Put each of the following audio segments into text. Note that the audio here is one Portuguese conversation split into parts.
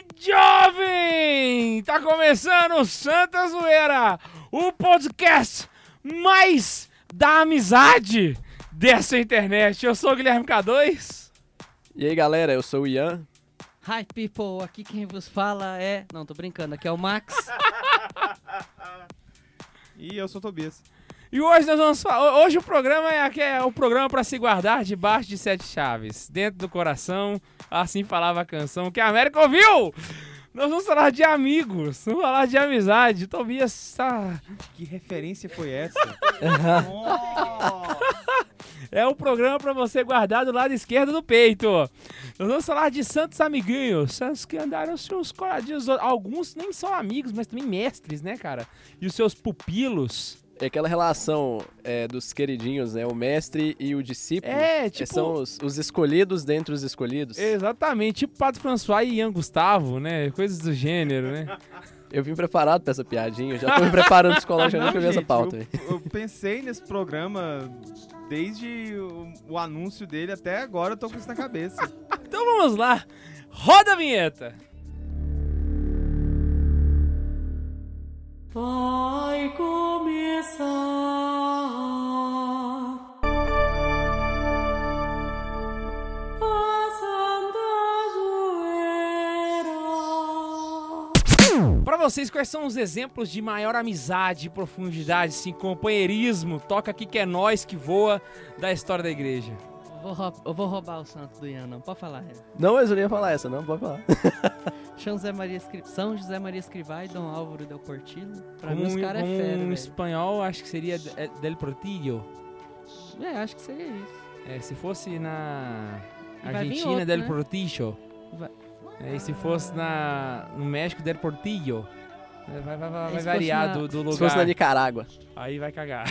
e jovem! Tá começando o Santa Zoeira, o podcast mais da amizade dessa internet. Eu sou o Guilherme K2. E aí, galera, eu sou o Ian. Hi, people! Aqui quem vos fala é. Não, tô brincando, aqui é o Max. E eu sou o Tobias. E hoje nós vamos falar. Hoje o programa é, é o programa para se guardar debaixo de sete chaves, dentro do coração. Assim falava a canção que a América ouviu! Nós vamos falar de amigos, vamos falar de amizade. Tobias tá. Que referência foi essa? É o programa para você guardar do lado esquerdo do peito. Nós vamos falar de santos amiguinhos, santos que andaram seus coladinhos. Alguns nem são amigos, mas também mestres, né, cara? E os seus pupilos. É aquela relação é, dos queridinhos, né? O mestre e o discípulo. É, É, tipo. São os, os escolhidos dentre os escolhidos. Exatamente, tipo Padre François e Ian Gustavo, né? Coisas do gênero, né? Eu vim preparado pra essa piadinha, eu já tô me preparando psicologicamente pra ver essa pauta. eu, aí. eu pensei nesse programa desde o, o anúncio dele até agora, eu tô com isso na cabeça. Então vamos lá, roda a vinheta. Vai começar a Santa Zoeira. Pra vocês, quais são os exemplos de maior amizade, profundidade, assim, companheirismo, toca aqui que é nós que voa da história da igreja? Vou eu vou roubar o santo do Ian, não. Pode falar, é. Não, mas eu não ia falar essa, não, pode falar. São José Maria, Escri... São José Maria Escrivá e Dom Álvaro del Portillo. Pra Como mim, os um- caras é como fera, um espanhol, acho que seria é, Del Portillo. É, acho que seria isso. É, se fosse na Argentina, outro, Del né? Portillo. Vai- É, e se fosse na, no México, Del Portillo. É, Vai, vai, vai, É, vai variar na- do, do lugar. Se fosse na Nicarágua. Aí vai cagar.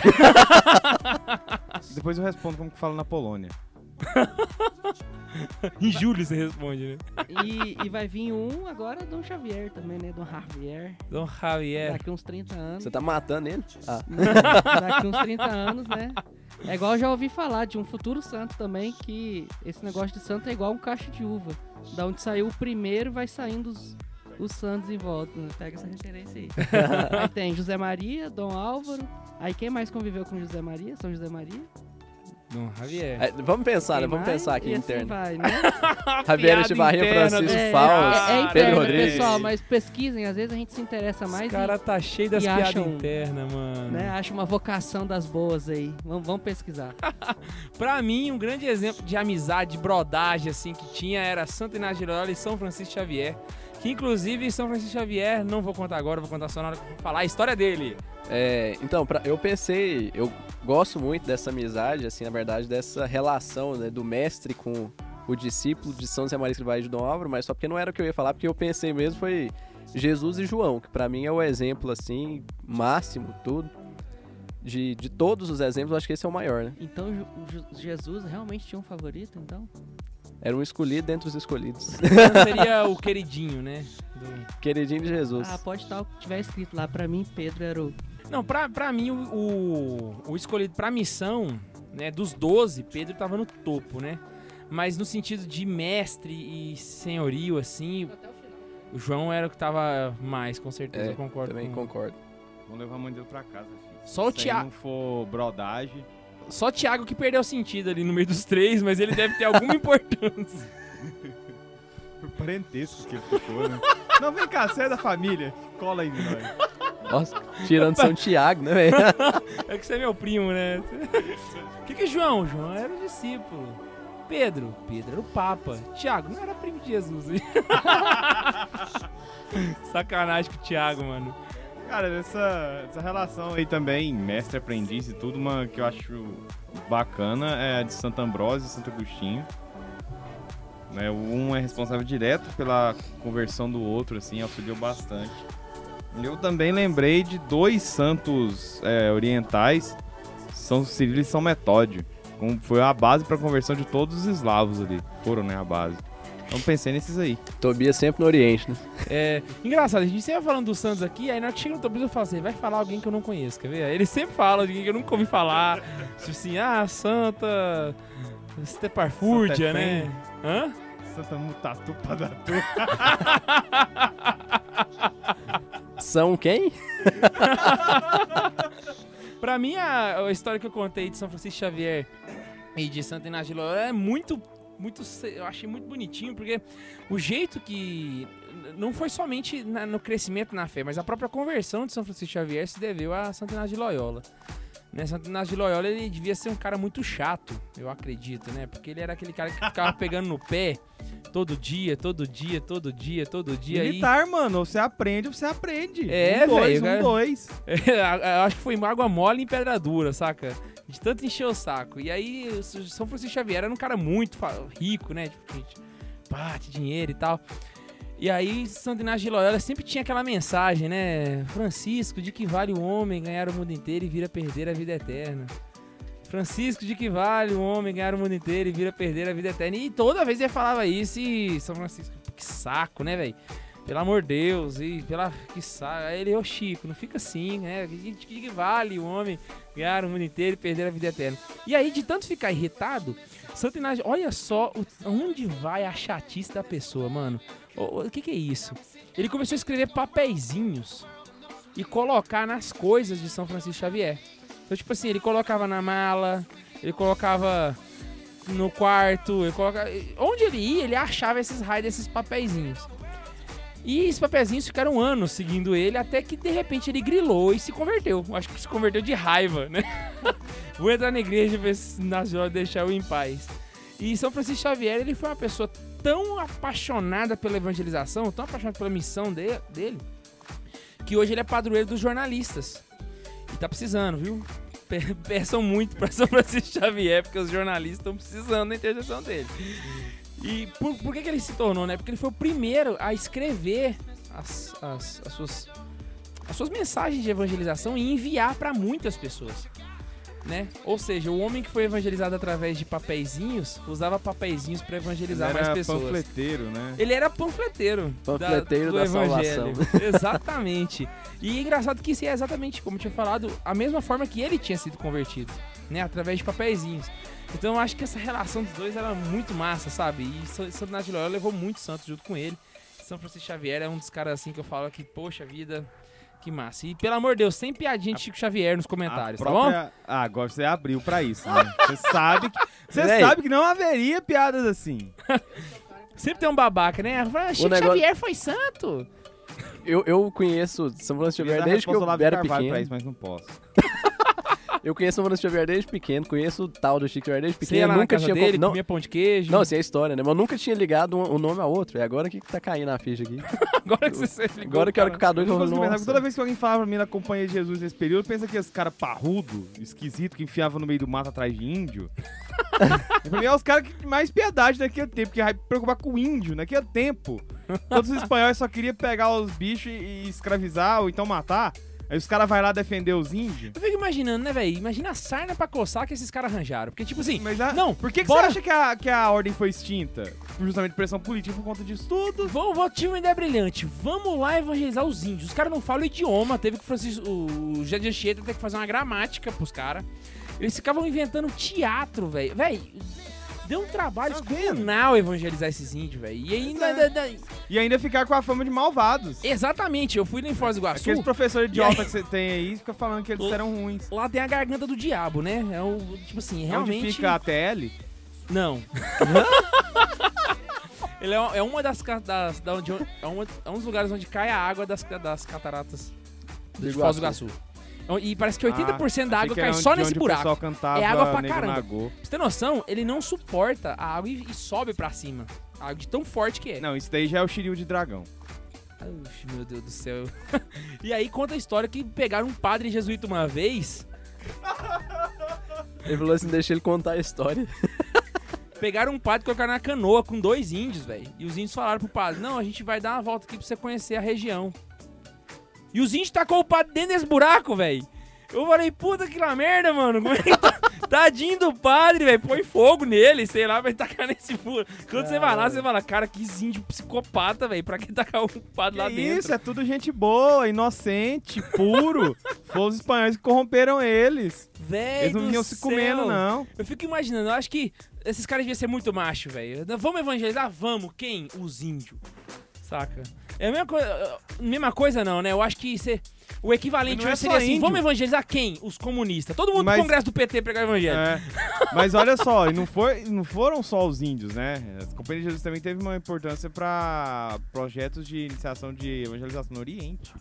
Depois eu respondo como que fala na Polônia. em julho você responde, né? E, e vai vir um agora, Dom Xavier também, né? Dom Javier. Dom Javier. Daqui uns 30 anos. Você tá matando ele? Ah, Daqui uns 30 anos, né? É igual eu já ouvi falar de um futuro santo também, que esse negócio de santo é igual um cacho de uva. Da onde saiu o primeiro, vai saindo os, os santos em volta. né? Pega essa referência aí. aí tem José Maria, Dom Álvaro. Aí quem mais conviveu com José Maria? São José Maria? Dom Javier. é, vamos pensar, né? Vamos mais? pensar aqui e assim interno. vai, né? Javier Francisco É, Faust, é, é Pedro interno, Rodrigues. pessoal, mas pesquisem. Às vezes a gente se interessa mais Esse cara tá cheio das piadas internas, mano. né, acha uma vocação das boas aí. Vamos, vamos pesquisar. Pra mim, um grande exemplo de amizade, de brodagem, assim, que tinha era Santo Inácio de Loyola e São Francisco Xavier. Que, inclusive, São Francisco Xavier, não vou contar agora, vou contar só na hora que eu falar a história dele. É, então, pra- eu pensei, eu gosto muito dessa amizade, assim, na verdade, dessa relação né, do mestre com o discípulo de São José Maria Escrivá de Dom Álvaro, mas só porque não era o que eu ia falar, porque eu pensei mesmo foi Jesus e João, que pra mim é o exemplo, assim, máximo, tudo. De, de todos os exemplos, eu acho que esse é o maior, né? Então Jesus realmente tinha um favorito, então? Era um escolhido dentre os escolhidos. Então, seria o queridinho, né? do- Queridinho de Jesus. Ah, pode estar o que tiver escrito lá. Pra mim, Pedro era o. Não, pra, pra mim, o, o, o escolhido pra missão, né, dos 12, Pedro tava no topo, né? Mas no sentido de mestre e senhorio, assim, o João era o que tava mais, com certeza, É, eu concordo. Também com- concordo. Vamos levar a mãe dele pra casa, filho. Só o Se aí Thiago. não for brodagem, Só o Thiago que perdeu o sentido ali no meio dos três, mas ele deve ter alguma importância. por parentesco que ele ficou, né? Não, vem cá, você é da família. Cola aí, em nós. Nossa, tirando São Tiago, né, velho? É que você é meu primo, né? O que que é João? João era o discípulo. Pedro? Pedro era o Papa. Tiago não era primo de Jesus. Sacanagem com o Thiago, mano. Cara, essa, essa relação aí também, mestre-aprendiz e tudo, uma que eu acho bacana é a de Santo Ambrósio e Santo Agostinho. Né, um é responsável direto pela conversão do outro, assim, auxiliou bastante. Eu também lembrei de dois santos é, orientais, São Cirilo e São Metódio. foi a base para a conversão de todos os eslavos ali. Foram, né, a base. Então pensei nesses aí. Tobias sempre no Oriente, né? É, engraçado, a gente sempre vai falando dos Santos aqui, aí na hora que chega no Tobias eu falo assim, vai falar alguém que eu não conheço, quer ver? Ele sempre fala de alguém que eu nunca ouvi falar. Tipo assim, ah, Santa... Steparfúrdia, Santa né? Hã? Santa Mutatu Padatu. São quem? Pra mim, a, a história que eu contei de São Francisco Xavier e de Santa Inácio de Loyola é muito, muito, eu achei muito bonitinho, porque o jeito que, não foi somente na- no crescimento na fé, mas a própria conversão de São Francisco Xavier se deveu a Santa Inácio de Loyola. Né, Santo Inácio de Loyola, ele devia ser um cara muito chato, eu acredito, né? Porque ele era aquele cara que ficava pegando no pé todo dia, todo dia, todo dia, todo dia. Militar, mano, você aprende, você aprende. É, um, dois, velho, um, cara. dois. eu acho que foi água mole em pedra dura, saca? De tanto encher o saco. E aí, o São Francisco Xavier era um cara muito rico, né? Tipo, gente, parte, dinheiro e tal. E aí, Santo Inácio de Loyola sempre tinha aquela mensagem, né? Francisco, de que vale o homem ganhar o mundo inteiro e vir a perder a vida eterna. Francisco, de que vale o homem ganhar o mundo inteiro e vir a perder a vida eterna. E toda vez ele falava isso e São Francisco, que saco, né, velho? Pelo amor de Deus, e pela que. Aí ele, ô Chico, não fica assim, né? Que, que vale o homem ganhar o mundo inteiro e perder a vida eterna. E aí, de tanto ficar irritado, Santo Inácio, olha só o- onde vai a chatice da pessoa, mano. O, o- o que, que é isso? Ele começou a escrever papeizinhos e colocar nas coisas de São Francisco Xavier. Então, tipo assim, ele colocava na mala, ele colocava no quarto, ele colocava... Onde ele ia, ele achava esses raios desses papeizinhos. E esses papeizinhos ficaram anos seguindo ele, até que de repente ele grilou e se converteu. Acho que se converteu de raiva, né? Vou entrar na igreja e ver se Nasceu deixar eu em paz. E São Francisco Xavier, ele foi uma pessoa tão apaixonada pela evangelização, tão apaixonada pela missão de- dele, que hoje ele é padroeiro dos jornalistas. E tá precisando, viu? Pe- Peçam muito pra São Francisco Xavier, porque os jornalistas estão precisando da intercessão dele. E por, por que, que ele se tornou, né? Porque ele foi o primeiro a escrever as, as, as suas, as suas mensagens de evangelização e enviar pra muitas pessoas. Né? Ou seja, o homem que foi evangelizado através de papeizinhos usava papeizinhos pra evangelizar Ele mais era pessoas. panfleteiro, né? Ele era panfleteiro. Panfleteiro do da evangelho. Exatamente. E é engraçado que isso é exatamente, como eu tinha falado, a mesma forma que ele tinha sido convertido, né? Através de papeizinhos. Então eu acho que essa relação dos dois era muito massa, sabe? E Sa- Santo de Loyola levou muitos santos junto com ele. São Francisco Xavier é um dos caras assim que eu falo que, poxa vida, que massa. E pelo amor de Deus, sem piadinha de Chico Xavier nos comentários, A tá bom? própria- Ah, agora você abriu pra isso, né? Você sabe que... Você sabe que não haveria piadas assim. Sempre tem um babaca, né? Fala, Chico negócio- Xavier foi santo. Eu, eu conheço São Francisco Xavier desde que eu era pequeno. pra isso, mas não posso. Eu conheço São Francisco Xavier desde pequeno, conheço o tal do Chico Xavier desde Você ia pequeno. lá na Nunca casa tinha. dele, Não, comia pão de queijo. não, assim, é a história, né? Mas eu nunca tinha ligado um, um nome a outro. É agora que tá caindo a ficha aqui. Agora que você ligou, Agora que a hora que o Cadu Eu não falou. Toda vez que alguém falava pra mim na Companhia de Jesus nesse período, pensa que esse cara parrudo, esquisito, que enfiava no meio do mato atrás de índio. Pra mim é os caras que mais piedade daquele tempo, porque vai preocupar com o índio naquele tempo. Todos os espanhóis só queriam pegar os bichos e escravizar ou então matar. Aí os caras vão lá defender os índios. Eu fico imaginando, né, velho? Imagina a sarna pra coçar que esses caras arranjaram. Porque, tipo assim, Mas a- não, por que, que bora- você acha que a, que a ordem foi extinta? Justamente pressão política por conta disso tudo. Vou, vou, tive uma ideia brilhante. Vamos lá evangelizar os índios. Os caras não falam o idioma. Teve que o Francisco, o José de Anchieta ter que fazer uma gramática pros caras. Eles ficavam inventando teatro, velho. Velho, deu um trabalho Tá descomunal evangelizar esses índios, velho. E ainda. É. da- da- E ainda ficar com a fama de malvados. Exatamente, eu fui lá em Foz do Iguaçu. Aqueles professores idiota aí- que você tem aí fica falando que eles L- eram ruins. Lá tem a garganta do diabo, né? É o. Tipo assim, realmente. Onde fica a TL? Não. Ele é, é uma das, das da onde, é, uma- é um dos lugares onde cai a água das, das cataratas de Foz do Iguaçu. E parece que 80% da Ah, água achei que cai só nesse buraco. É água pra caramba. Nagô. Pra você ter noção, ele não suporta a água e, e sobe pra cima. A água de tão forte que é. Não, isso daí já é o Shiryu de dragão. Meu Deus do céu. e aí conta a história que pegaram um padre jesuíta uma vez. Ele falou assim: deixa ele contar a história. Pegaram um padre e colocaram na canoa com dois índios, velho. E os índios falaram pro padre: Não, a gente vai dar uma volta aqui pra você conhecer a região. E os índios tacou o padre dentro desse buraco, velho. Eu falei, puta que lá merda, mano. Como é que tá? Tadinho do padre, velho. Põe fogo nele, sei lá, vai tacar nesse buraco. Quando você vai lá, você fala, cara, que índio psicopata, velho. Pra que tacar o padre lá dentro? isso, é tudo gente boa, inocente, puro. Foi os espanhóis que corromperam eles. Velho Eles não vinham se comendo, não. Eu fico imaginando, eu acho que Esses caras deviam ser muito macho, velho. Vamos evangelizar? Vamos. Quem? Os índios. Saca? É a mesma coisa. Mesma coisa, não, né? Eu acho que. O equivalente não é hoje seria assim: índio. vamos evangelizar quem? Os comunistas. Todo mundo Mas- no congresso do PT pregar evangelho. É. Mas olha só, e não, foi, não foram só os índios, né? As companhias de Jesus também teve uma importância para projetos de iniciação de evangelização no Oriente.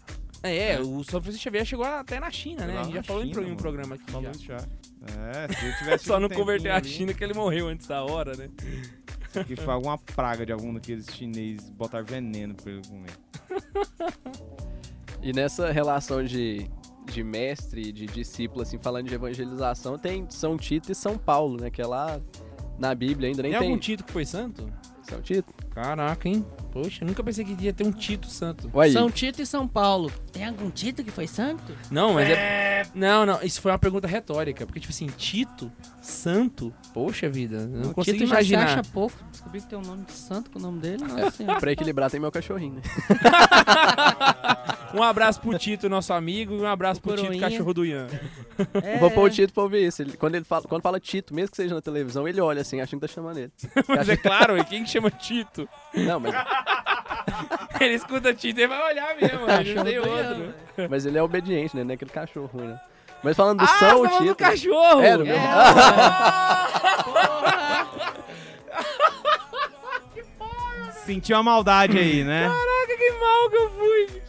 É, o São Francisco Xavier chegou até na China, né? A gente já falou em, China, em um programa aqui. Falou já. já. É, se ele tivesse Só não converter a China que ele morreu antes da hora, né? Que foi alguma praga de algum daqueles chineses botar veneno pra ele comer. E nessa relação de, de mestre e de discípulo, assim, falando de evangelização, tem São Tito e São Paulo, né? Que é lá na Bíblia ainda nem Tem tem. algum Tito que foi santo? São Tito? Caraca, hein? Poxa, eu nunca pensei que ia ter um Tito santo. Aí, São Tito e São Paulo. Tem algum Tito que foi santo? Não, mas é... Não, não, isso foi uma pergunta retórica. Porque, tipo assim, Tito, santo, poxa vida, eu não o consigo Tito já se imaginar. acha pouco. Descobri que tem um nome de santo com o nome dele. É. Nossa senhora. pra equilibrar tem meu cachorrinho, né? Um abraço pro Tito, nosso amigo, e um abraço pro Tito, cachorro do Ian. É, Vou pôr o Tito pra ouvir isso. Ele- quando ele fala, quando fala Tito, mesmo que seja na televisão, ele olha assim, achando que tá chamando ele. Mas é claro, e quem que chama Tito? Não, mas, Ele escuta Tito e vai olhar mesmo, a gente não tem Cachorro do outro. Ian, mas ele é obediente, né? Não é aquele cachorro ruim, né? Mas falando do Ah, São tá do Tito. cachorro! É, do É, meu- Sentiu a maldade aí, né? Caraca, que mal que eu fui!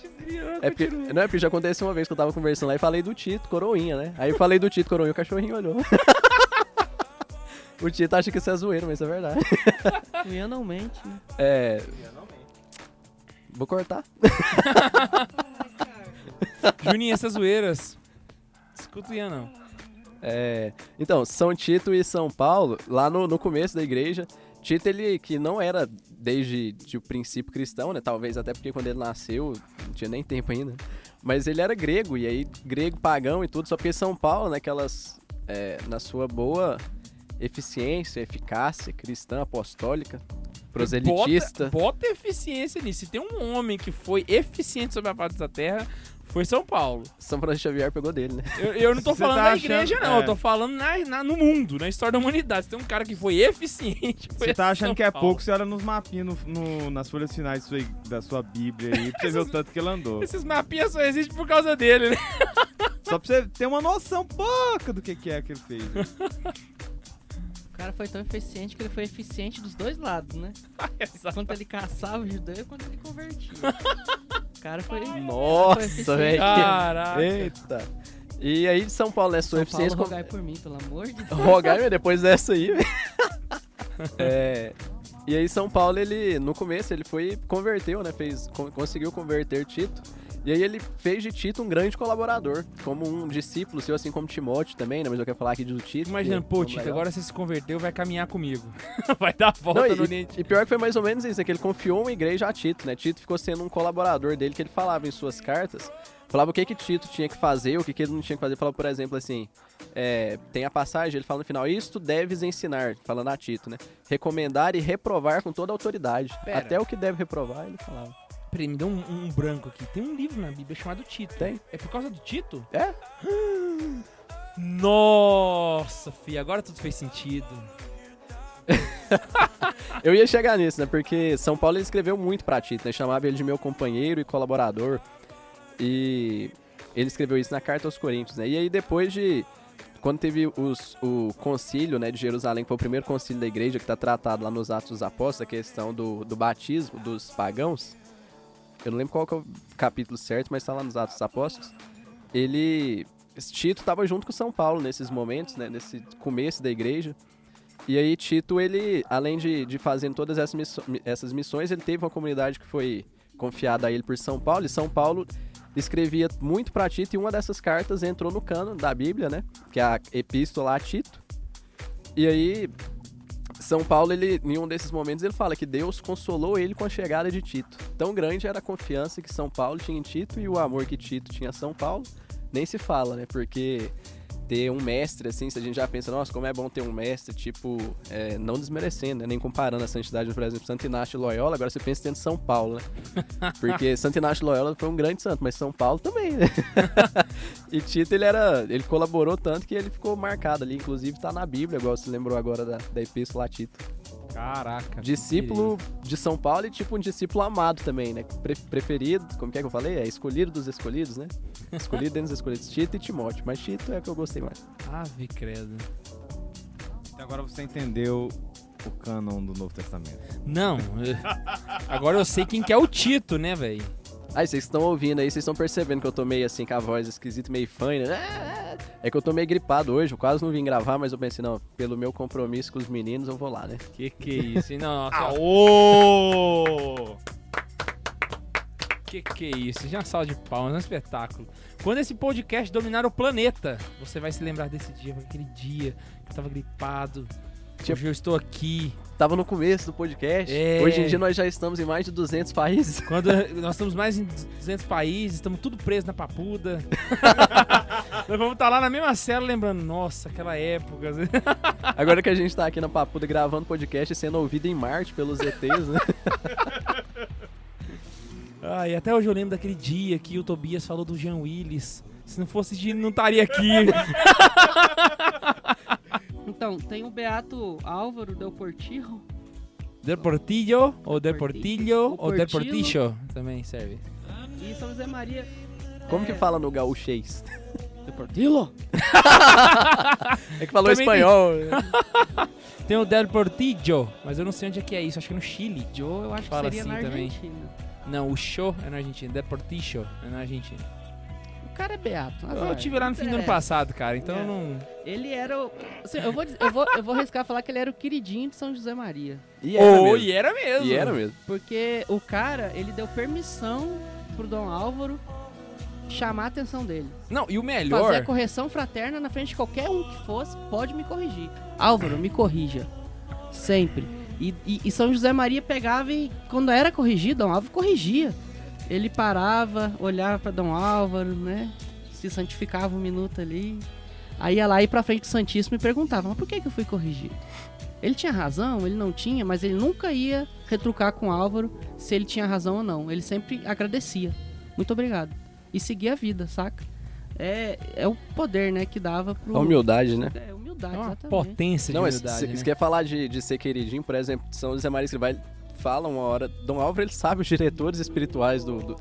É porque, não é porque já aconteceu uma vez que eu tava conversando lá e falei do Tito, coroinha, né? Aí eu falei do Tito, coroinha, o cachorrinho olhou. o Tito acha que isso é zoeiro, mas isso é verdade. O Ian não mente, né? É. Vou cortar. Juninho, essas zoeiras. Escuta o Ian, não. É, então, São Tito e São Paulo, lá no, no começo da igreja, Tito, ele que não era desde de o princípio cristão, né? Talvez até porque quando ele nasceu, não tinha nem tempo ainda. Mas ele era grego, e aí grego pagão e tudo, só porque São Paulo, naquelas. é, na sua boa eficiência, eficácia cristã, apostólica, proselitista. Bota, bota eficiência nisso. Se tem um homem que foi eficiente sobre a face da terra, foi São Paulo. São Francisco Xavier pegou dele, né? Eu, eu não tô Você falando tá da achando- igreja, não. é. Eu tô falando na, na- no mundo, na história da humanidade. Se tem um cara que foi eficiente, foi Você tá achando São que é Paulo. pouco, você olha nos mapinhas no- no- nas folhas finais da sua, da sua Bíblia aí, pra você ver o tanto que ele andou. Esses mapinhas só existem por causa dele, né? Só pra você ter uma noção pouca do que, que é que ele fez. O cara foi tão eficiente que ele foi eficiente dos dois lados, né? Quanto ele caçava o judeu e quanto ele convertia. O cara foi. Nossa, velho. Caraca. Eita. E aí de São Paulo, né? Sua São eficiência. Paulo, rogai por mim, pelo amor de Deus. Rogai, mas depois dessa aí. velho. é, e aí São Paulo, ele, no começo, ele foi, converteu, né? Fez, con- conseguiu converter Tito. E aí ele fez de Tito um grande colaborador, como um discípulo seu, assim como Timóteo também, né? Mas eu quero falar aqui do Tito. É pô, um Tito, legal. agora você se converteu, vai caminhar comigo. vai dar a Não, volta e, no Oriente. e pior que foi mais ou menos isso, é que ele confiou uma igreja a Tito, né? Tito ficou sendo um colaborador dele, que ele falava em suas cartas, falava o que que Tito tinha que fazer, o que que ele não tinha que fazer. Falava, por exemplo, assim, é, tem a passagem, ele fala no final, isto deves ensinar, falando a Tito, né? Recomendar e reprovar com toda a autoridade. Pera. Até o que deve reprovar, ele falava. Peraí, me deu um, um branco aqui. Tem um livro na Bíblia chamado Tito. Tem. É por causa do Tito? É? Nossa, fi, agora tudo fez sentido. Eu ia chegar nisso, né? Porque São Paulo ele escreveu muito pra Tito, né? Chamava ele de meu companheiro e colaborador. E ele escreveu isso na carta aos Coríntios, né? E aí depois de quando teve os- o concílio, né, de Jerusalém, que foi o primeiro concílio da igreja que está tratado lá nos Atos dos Apóstolos, a questão do, do batismo dos pagãos. Eu não lembro qual é o capítulo certo, mas está lá nos Atos dos Apóstolos. Ele Tito estava junto com São Paulo nesses momentos, né, nesse começo da igreja. E aí Tito, ele, além de, de fazendo todas essas, essas missões, ele teve uma comunidade que foi confiada a ele por São Paulo, e São Paulo escrevia muito para Tito, e uma dessas cartas entrou no cano da Bíblia, né, que é a Epístola a Tito. E aí, São Paulo, ele, em um desses momentos, ele fala que Deus consolou ele com a chegada de Tito. Tão grande era a confiança que São Paulo tinha em Tito, e o amor que Tito tinha a São Paulo, nem se fala, né, porque ter um mestre, assim, se a gente já pensa, nossa, como é bom ter um mestre, tipo, é, não desmerecendo, né, nem comparando a santidade, por exemplo, Santo Inácio e Loyola, agora você pensa dentro de São Paulo, né? Porque Santo Inácio e Loyola foi um grande santo, mas São Paulo também, né? e Tito, ele era, ele colaborou tanto que ele ficou marcado ali, inclusive tá na Bíblia, igual você lembrou agora da, da Epístola a Tito. Caraca. Discípulo de São Paulo e tipo um discípulo amado também, né? Pre- preferido, como que é que eu falei? É escolhido dos escolhidos, né? Escolhido dentro dos escolhidos. Tito e Timóteo, mas Tito é o que eu gostei mais. Ave credo. Então agora você entendeu o cânon do Novo Testamento. Não. Agora eu sei quem que é o Tito, né, velho? Aí, vocês estão ouvindo aí, vocês estão percebendo que eu tô meio assim, com a voz esquisita, meio fã, né? É que eu tô meio gripado hoje, eu quase não vim gravar, mas eu pensei, não, pelo meu compromisso com os meninos, eu vou lá, né? Que que é isso? hein? Não, nossa. Aô! Que que é isso? Já sal de palmas, é um espetáculo. Quando esse podcast dominar o planeta, você vai se lembrar desse dia, aquele dia que eu tava gripado. Tipo- Hoje eu estou aqui. Tava no começo do podcast, É. hoje em dia nós já estamos em mais de 200 países. Quando nós estamos mais em 200 países, estamos tudo presos na papuda. nós vamos estar lá na mesma cela lembrando, nossa, aquela época. Agora que a gente tá aqui na Papuda gravando podcast e sendo ouvido em Marte pelos ETs, né? Ah, e até hoje eu lembro daquele dia que o Tobias falou do Jean Willis. Se não fosse de não estaria aqui. Então, tem o Beato Álvaro Del Portillo. Del Portillo, ou Del Portillo, O ou Del Portillo. Também serve. E São José Maria. Como que fala no gaúchês? Del Portillo? É que falou Também espanhol. Tem o Del Portillo, mas eu não sei onde é que é isso, acho que é no Chile. Joe, eu acho Fala que seria assim na também. Argentina. Não, o show é na Argentina, Del Portillo é na Argentina. O cara é Beato. Eu azar. tive lá no fim do ano passado, cara, então eu não... Ele era o. assim, eu, vou, dizer- eu, vou, eu vou arriscar falar que ele era o queridinho de São José Maria. E era Oh, mesmo. e era mesmo. E era mesmo. Porque o cara, ele deu permissão pro Dom Álvaro chamar a atenção dele. Não, e o Fazer melhor... a correção fraterna na frente de qualquer um que fosse, pode me corrigir. Álvaro, me corrija. Sempre. E, e- e São José Maria pegava e, quando era corrigido, Dom Álvaro corrigia. Ele parava, olhava pra Dom Álvaro, né? Se santificava um minuto ali. Aí ia lá e pra frente do Santíssimo e perguntava, mas por que, que eu fui corrigido? Ele tinha razão, ele não tinha, mas ele nunca ia retrucar com Álvaro se ele tinha razão ou não. Ele sempre agradecia. Muito obrigado. E seguia a vida, saca? É, é o poder, né, que dava pro... A humildade, né? É, humildade, É uma exatamente. potência de Não, humildade, se né? você quer falar de, de ser queridinho, por exemplo, São José Maria Escrivá ele fala uma hora. Dom Álvaro ele sabe os diretores espirituais do, do-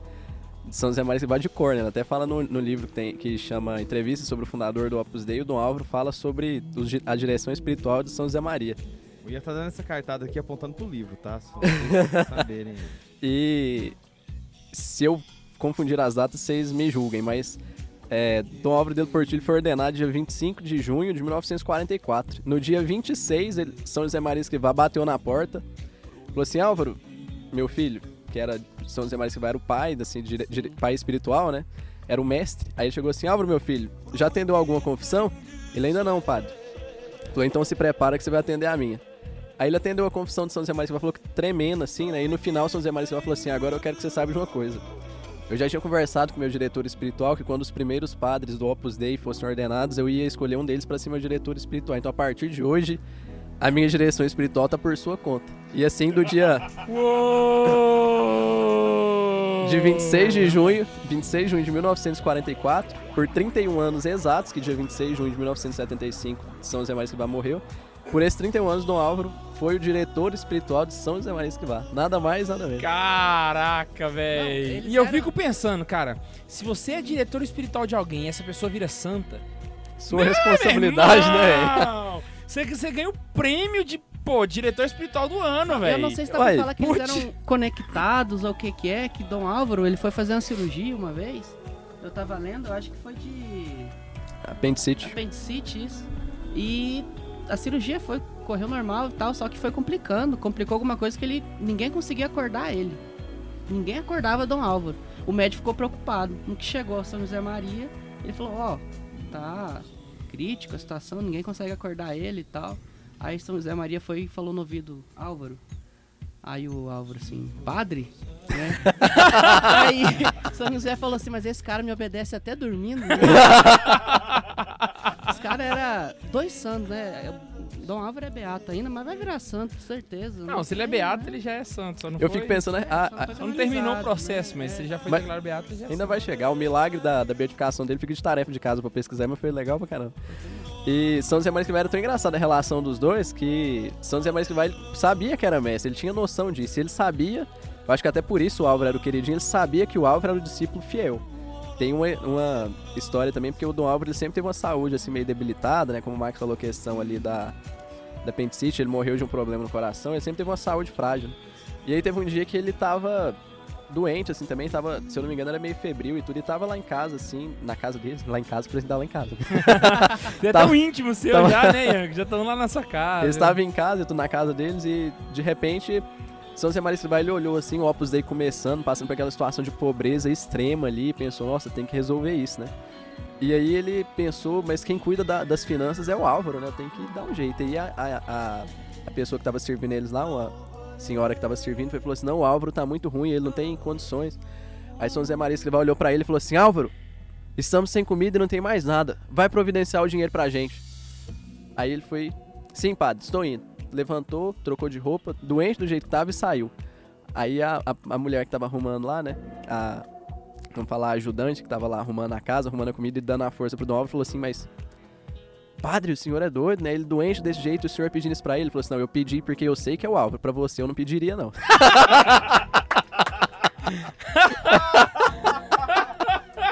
de São José Maria Escrivá de cor, né? Ele até fala no, no livro que, tem, que chama Entrevista sobre o fundador do Opus Dei. O Dom Álvaro fala sobre os a direção espiritual de São José Maria. Eu ia estar dando essa cartada aqui apontando pro livro, tá? Só pra saberem. E se eu confundir as datas, vocês me julguem, mas é, Dom Álvaro del Portillo foi ordenado dia 25 de junho de 1944. No dia 26, ele, São José Maria Escrivá bateu na porta, falou assim, Álvaro, meu filho, que era São José Maria Escrivá era o pai, assim, dire, dire- pai espiritual, né? Era o mestre. Aí ele chegou assim, Álvaro, meu filho, já atendeu alguma confissão? Ele ainda não, padre. Falou, então se prepara que você vai atender a minha. Aí ele atendeu a confissão de São José Maria falou que tremendo assim, né? E no final São José Maria falou assim, agora eu quero que você saiba de uma coisa. Eu já tinha conversado com meu diretor espiritual que quando os primeiros padres do Opus Dei fossem ordenados, eu ia escolher um deles para ser meu diretor espiritual. Então a partir de hoje, a minha direção espiritual tá por sua conta. E assim do dia Uou! de 26 de junho, 26 de junho de 1944, por 31 anos exatos, que dia 26 de junho de 1975 São José Maria Escrivá morreu. Por esses 31 anos, Dom Álvaro foi o diretor espiritual de São José Maria Escrivá. Nada mais, nada menos. Caraca, velho. E eu eram- fico pensando, cara, se você é diretor espiritual de alguém e essa pessoa vira santa. Sua responsabilidade, né? Você, você ganha o prêmio de, pô, diretor espiritual do ano, velho. Eu não sei se tava Uai, falando que eles putz. eram conectados ou o que que é, que Dom Álvaro, ele foi fazer uma cirurgia uma vez. Eu tava lendo, eu acho que foi de Apendicite. apendicite isso. E a cirurgia foi correu normal e tal, só que foi complicando, complicou alguma coisa que ele ninguém conseguia acordar ele. Ninguém acordava Dom Álvaro. O médico ficou preocupado. No que chegou a São José Maria, ele falou: "Ó, tá crítico a situação, ninguém consegue acordar ele e tal". Aí São José Maria foi e falou no ouvido: "Álvaro". Aí o Álvaro assim: "Padre?" Né? Aí São José falou assim: "Mas esse cara me obedece até dormindo". né?" Esse cara cara era dois santos, né? Dom Álvaro é beato ainda, mas vai virar santo, com certeza. Não, se ele é beato, né? ele já é santo. Só não Eu foi- fico pensando, né? É, a- só a- foi Só não terminou o processo, né? mas se ele já foi Mas- declarado beato, ele já é Ainda santo. vai chegar. O milagre da, da beatificação dele fica de tarefa de casa pra pesquisar, mas foi legal pra caramba. E São José Maria Escrivá era tão engraçada a relação dos dois que São José Maria Escrivá ele sabia que era mestre, ele tinha noção disso. Ele sabia, eu acho que até por isso o Álvaro era o queridinho, ele sabia que o Álvaro era o discípulo fiel. Tem uma, uma história também, porque o Dom Álvaro ele sempre teve uma saúde assim meio debilitada, né? Como o Max falou, questão ali da, da apendicite, ele morreu de um problema no coração, ele sempre teve uma saúde frágil. E aí teve um dia que ele tava doente, assim, também tava, se eu não me engano, era meio febril e tudo, e tava lá em casa, assim, na casa dele, lá em casa, por exemplo, lá em casa. É Tava- tão íntimo seu tava- já, né, Ian? Já estão lá na sua casa. Eles estavam em casa, eu tô na casa deles e de repente São José Maria Escrivá ele olhou assim, o Opus Dei começando, passando por aquela situação de pobreza extrema ali, e pensou, nossa, tem que resolver isso, né? E aí ele pensou, mas quem cuida da- das finanças é o Álvaro, né? Tem que dar um jeito. E a, a, a, pessoa que tava servindo eles lá, uma senhora que tava servindo, falou assim, não, o Álvaro tá muito ruim, ele não tem condições. Aí São José Maria Escrivá olhou pra ele e falou assim, Álvaro, estamos sem comida e não tem mais nada, vai providenciar o dinheiro pra gente. Aí ele foi, sim, padre, estou indo. Levantou, trocou de roupa, doente do jeito que tava e saiu. Aí a, a, a mulher que tava arrumando lá, né? A, vamos falar, ajudante que tava lá arrumando a casa, arrumando a comida e dando a força pro Dom Álvaro, falou assim, mas... Padre, o senhor é doido, né? Ele doente desse jeito, o senhor pedindo isso pra ele. Ele falou assim, não, eu pedi porque eu sei que é o Álvaro. Pra você eu não pediria, não.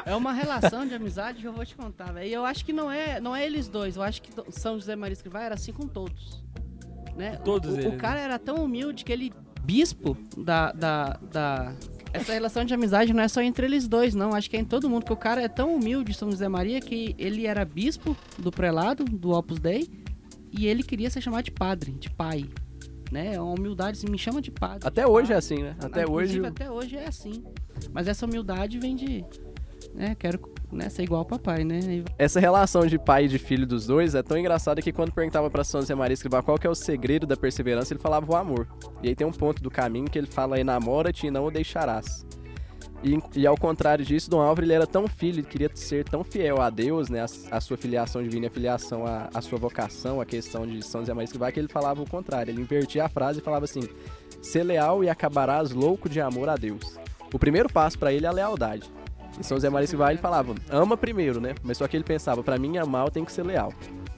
É uma relação de amizade que eu vou te contar, velho. E eu acho que não é, não é eles dois. Eu acho que São José Maria Escrivá era assim com todos. Né? Todos o, o, eles, cara era tão humilde que ele, bispo da, da, da... Essa relação de amizade não é só entre eles dois, não. Acho que é em todo mundo. Porque o cara é tão humilde, São José Maria, que ele era bispo do prelado, do Opus Dei. E ele queria ser chamado de padre, de pai. Né? É uma humildade, assim, me chama de padre. Até de hoje é assim, né? Até Inclusive, hoje... até hoje é assim. Mas essa humildade vem de. Né, quero né, ser igual ao papai, né? E Essa relação de pai e de filho dos dois é tão engraçada que quando perguntava pra São José Maria Escrivá qual que é o segredo da perseverança, ele falava o amor. E aí tem um ponto do caminho que ele fala, enamora-te e não o deixarás. E, e ao contrário disso, Dom Álvaro ele era tão filho, ele queria ser tão fiel a Deus, né, a, a sua filiação divina a filiação à à sua vocação, a questão de São José Maria Escrivá, que ele falava o contrário. Ele invertia a frase e falava assim, ser leal e acabarás louco de amor a Deus. O primeiro passo pra ele é a lealdade. E São José Maria Escrivá, ele falava, ama primeiro, né? Mas só que ele pensava, pra mim amar eu tenho que ser leal.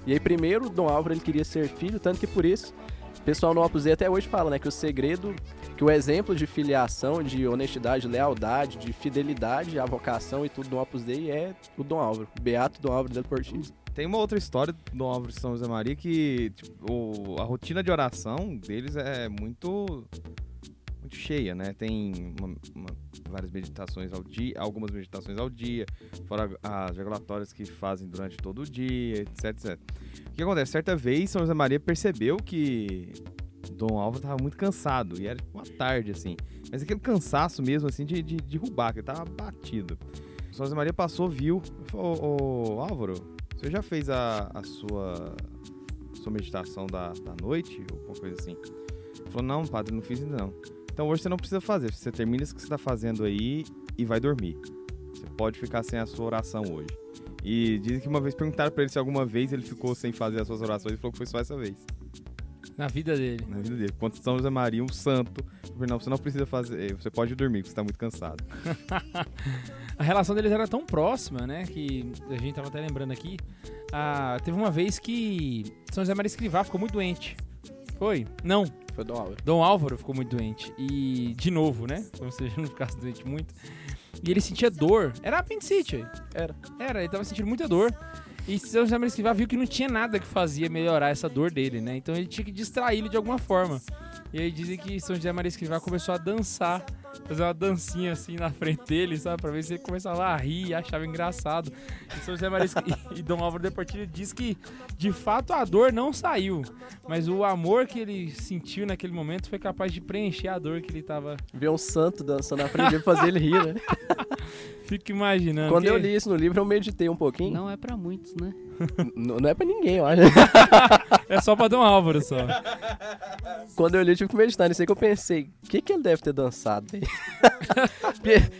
E aí primeiro, Dom Álvaro ele queria ser filho, tanto que por isso, o pessoal no Opus Dei até hoje fala, né, que o segredo, que o exemplo de filiação, de honestidade, lealdade, de fidelidade à vocação e tudo do Opus Dei é o Dom Álvaro, Beato Dom Álvaro del Portis. Tem uma outra história do Dom Álvaro de São José Maria que tipo, o- a rotina de oração deles é muito muito cheia, né? Tem uma- uma- várias meditações ao dia, algumas meditações ao dia, fora as regulatórias que fazem durante todo o dia, etc, etc. O que acontece? Certa vez, São José Maria percebeu que Dom Álvaro estava muito cansado, e era uma tarde, assim. Mas aquele cansaço mesmo, assim, de, de derrubar, que ele tava batido. São José Maria passou, viu, falou, ô, Álvaro, você já fez a, a sua, sua meditação da, da noite, ou alguma coisa assim? Ele falou, não, padre, não fiz ainda não. Então hoje você não precisa fazer, você termina isso que você está fazendo aí e vai dormir. Você pode ficar sem a sua oração hoje. E dizem que uma vez perguntaram pra ele se alguma vez ele ficou sem fazer as suas orações, ele falou que foi só essa vez, Na vida dele. na vida dele. Quando São José Maria, um santo, não, você não precisa fazer, você pode dormir, porque você tá muito cansado. A relação deles era tão próxima, né? Que a gente tava até lembrando aqui. Ah, teve uma vez que São José Maria Escrivá ficou muito doente. Foi? Não. Foi Dom Álvaro. Dom Álvaro ficou muito doente. E, de novo, né? Como se ele não ficasse doente muito. E ele sentia dor. Era apendicite. Era. Era, ele tava sentindo muita dor. E São José Maria Escrivá viu que não tinha nada que fazia melhorar essa dor dele, né? Então ele tinha que distraí-lo de alguma forma. E aí dizem que São José Maria Escrivá começou a dançar, fazer uma dancinha assim na frente dele, sabe? Pra ver se ele começava a rir e achava engraçado. E São José Maria e Dom Álvaro de Portillo diz que de fato a dor não saiu, mas o amor que ele sentiu naquele momento foi capaz de preencher a dor que ele tava. Ver um santo dançando na frente dele pra fazer ele rir, né? Fico imaginando. Quando que- eu li isso no livro, eu meditei um pouquinho. não é pra muitos, né? Não é pra ninguém, eu acho. É só pra Dom Álvaro só. Quando eu li, eu tive que meditar nisso aí que eu pensei, o que, que ele deve ter dançado?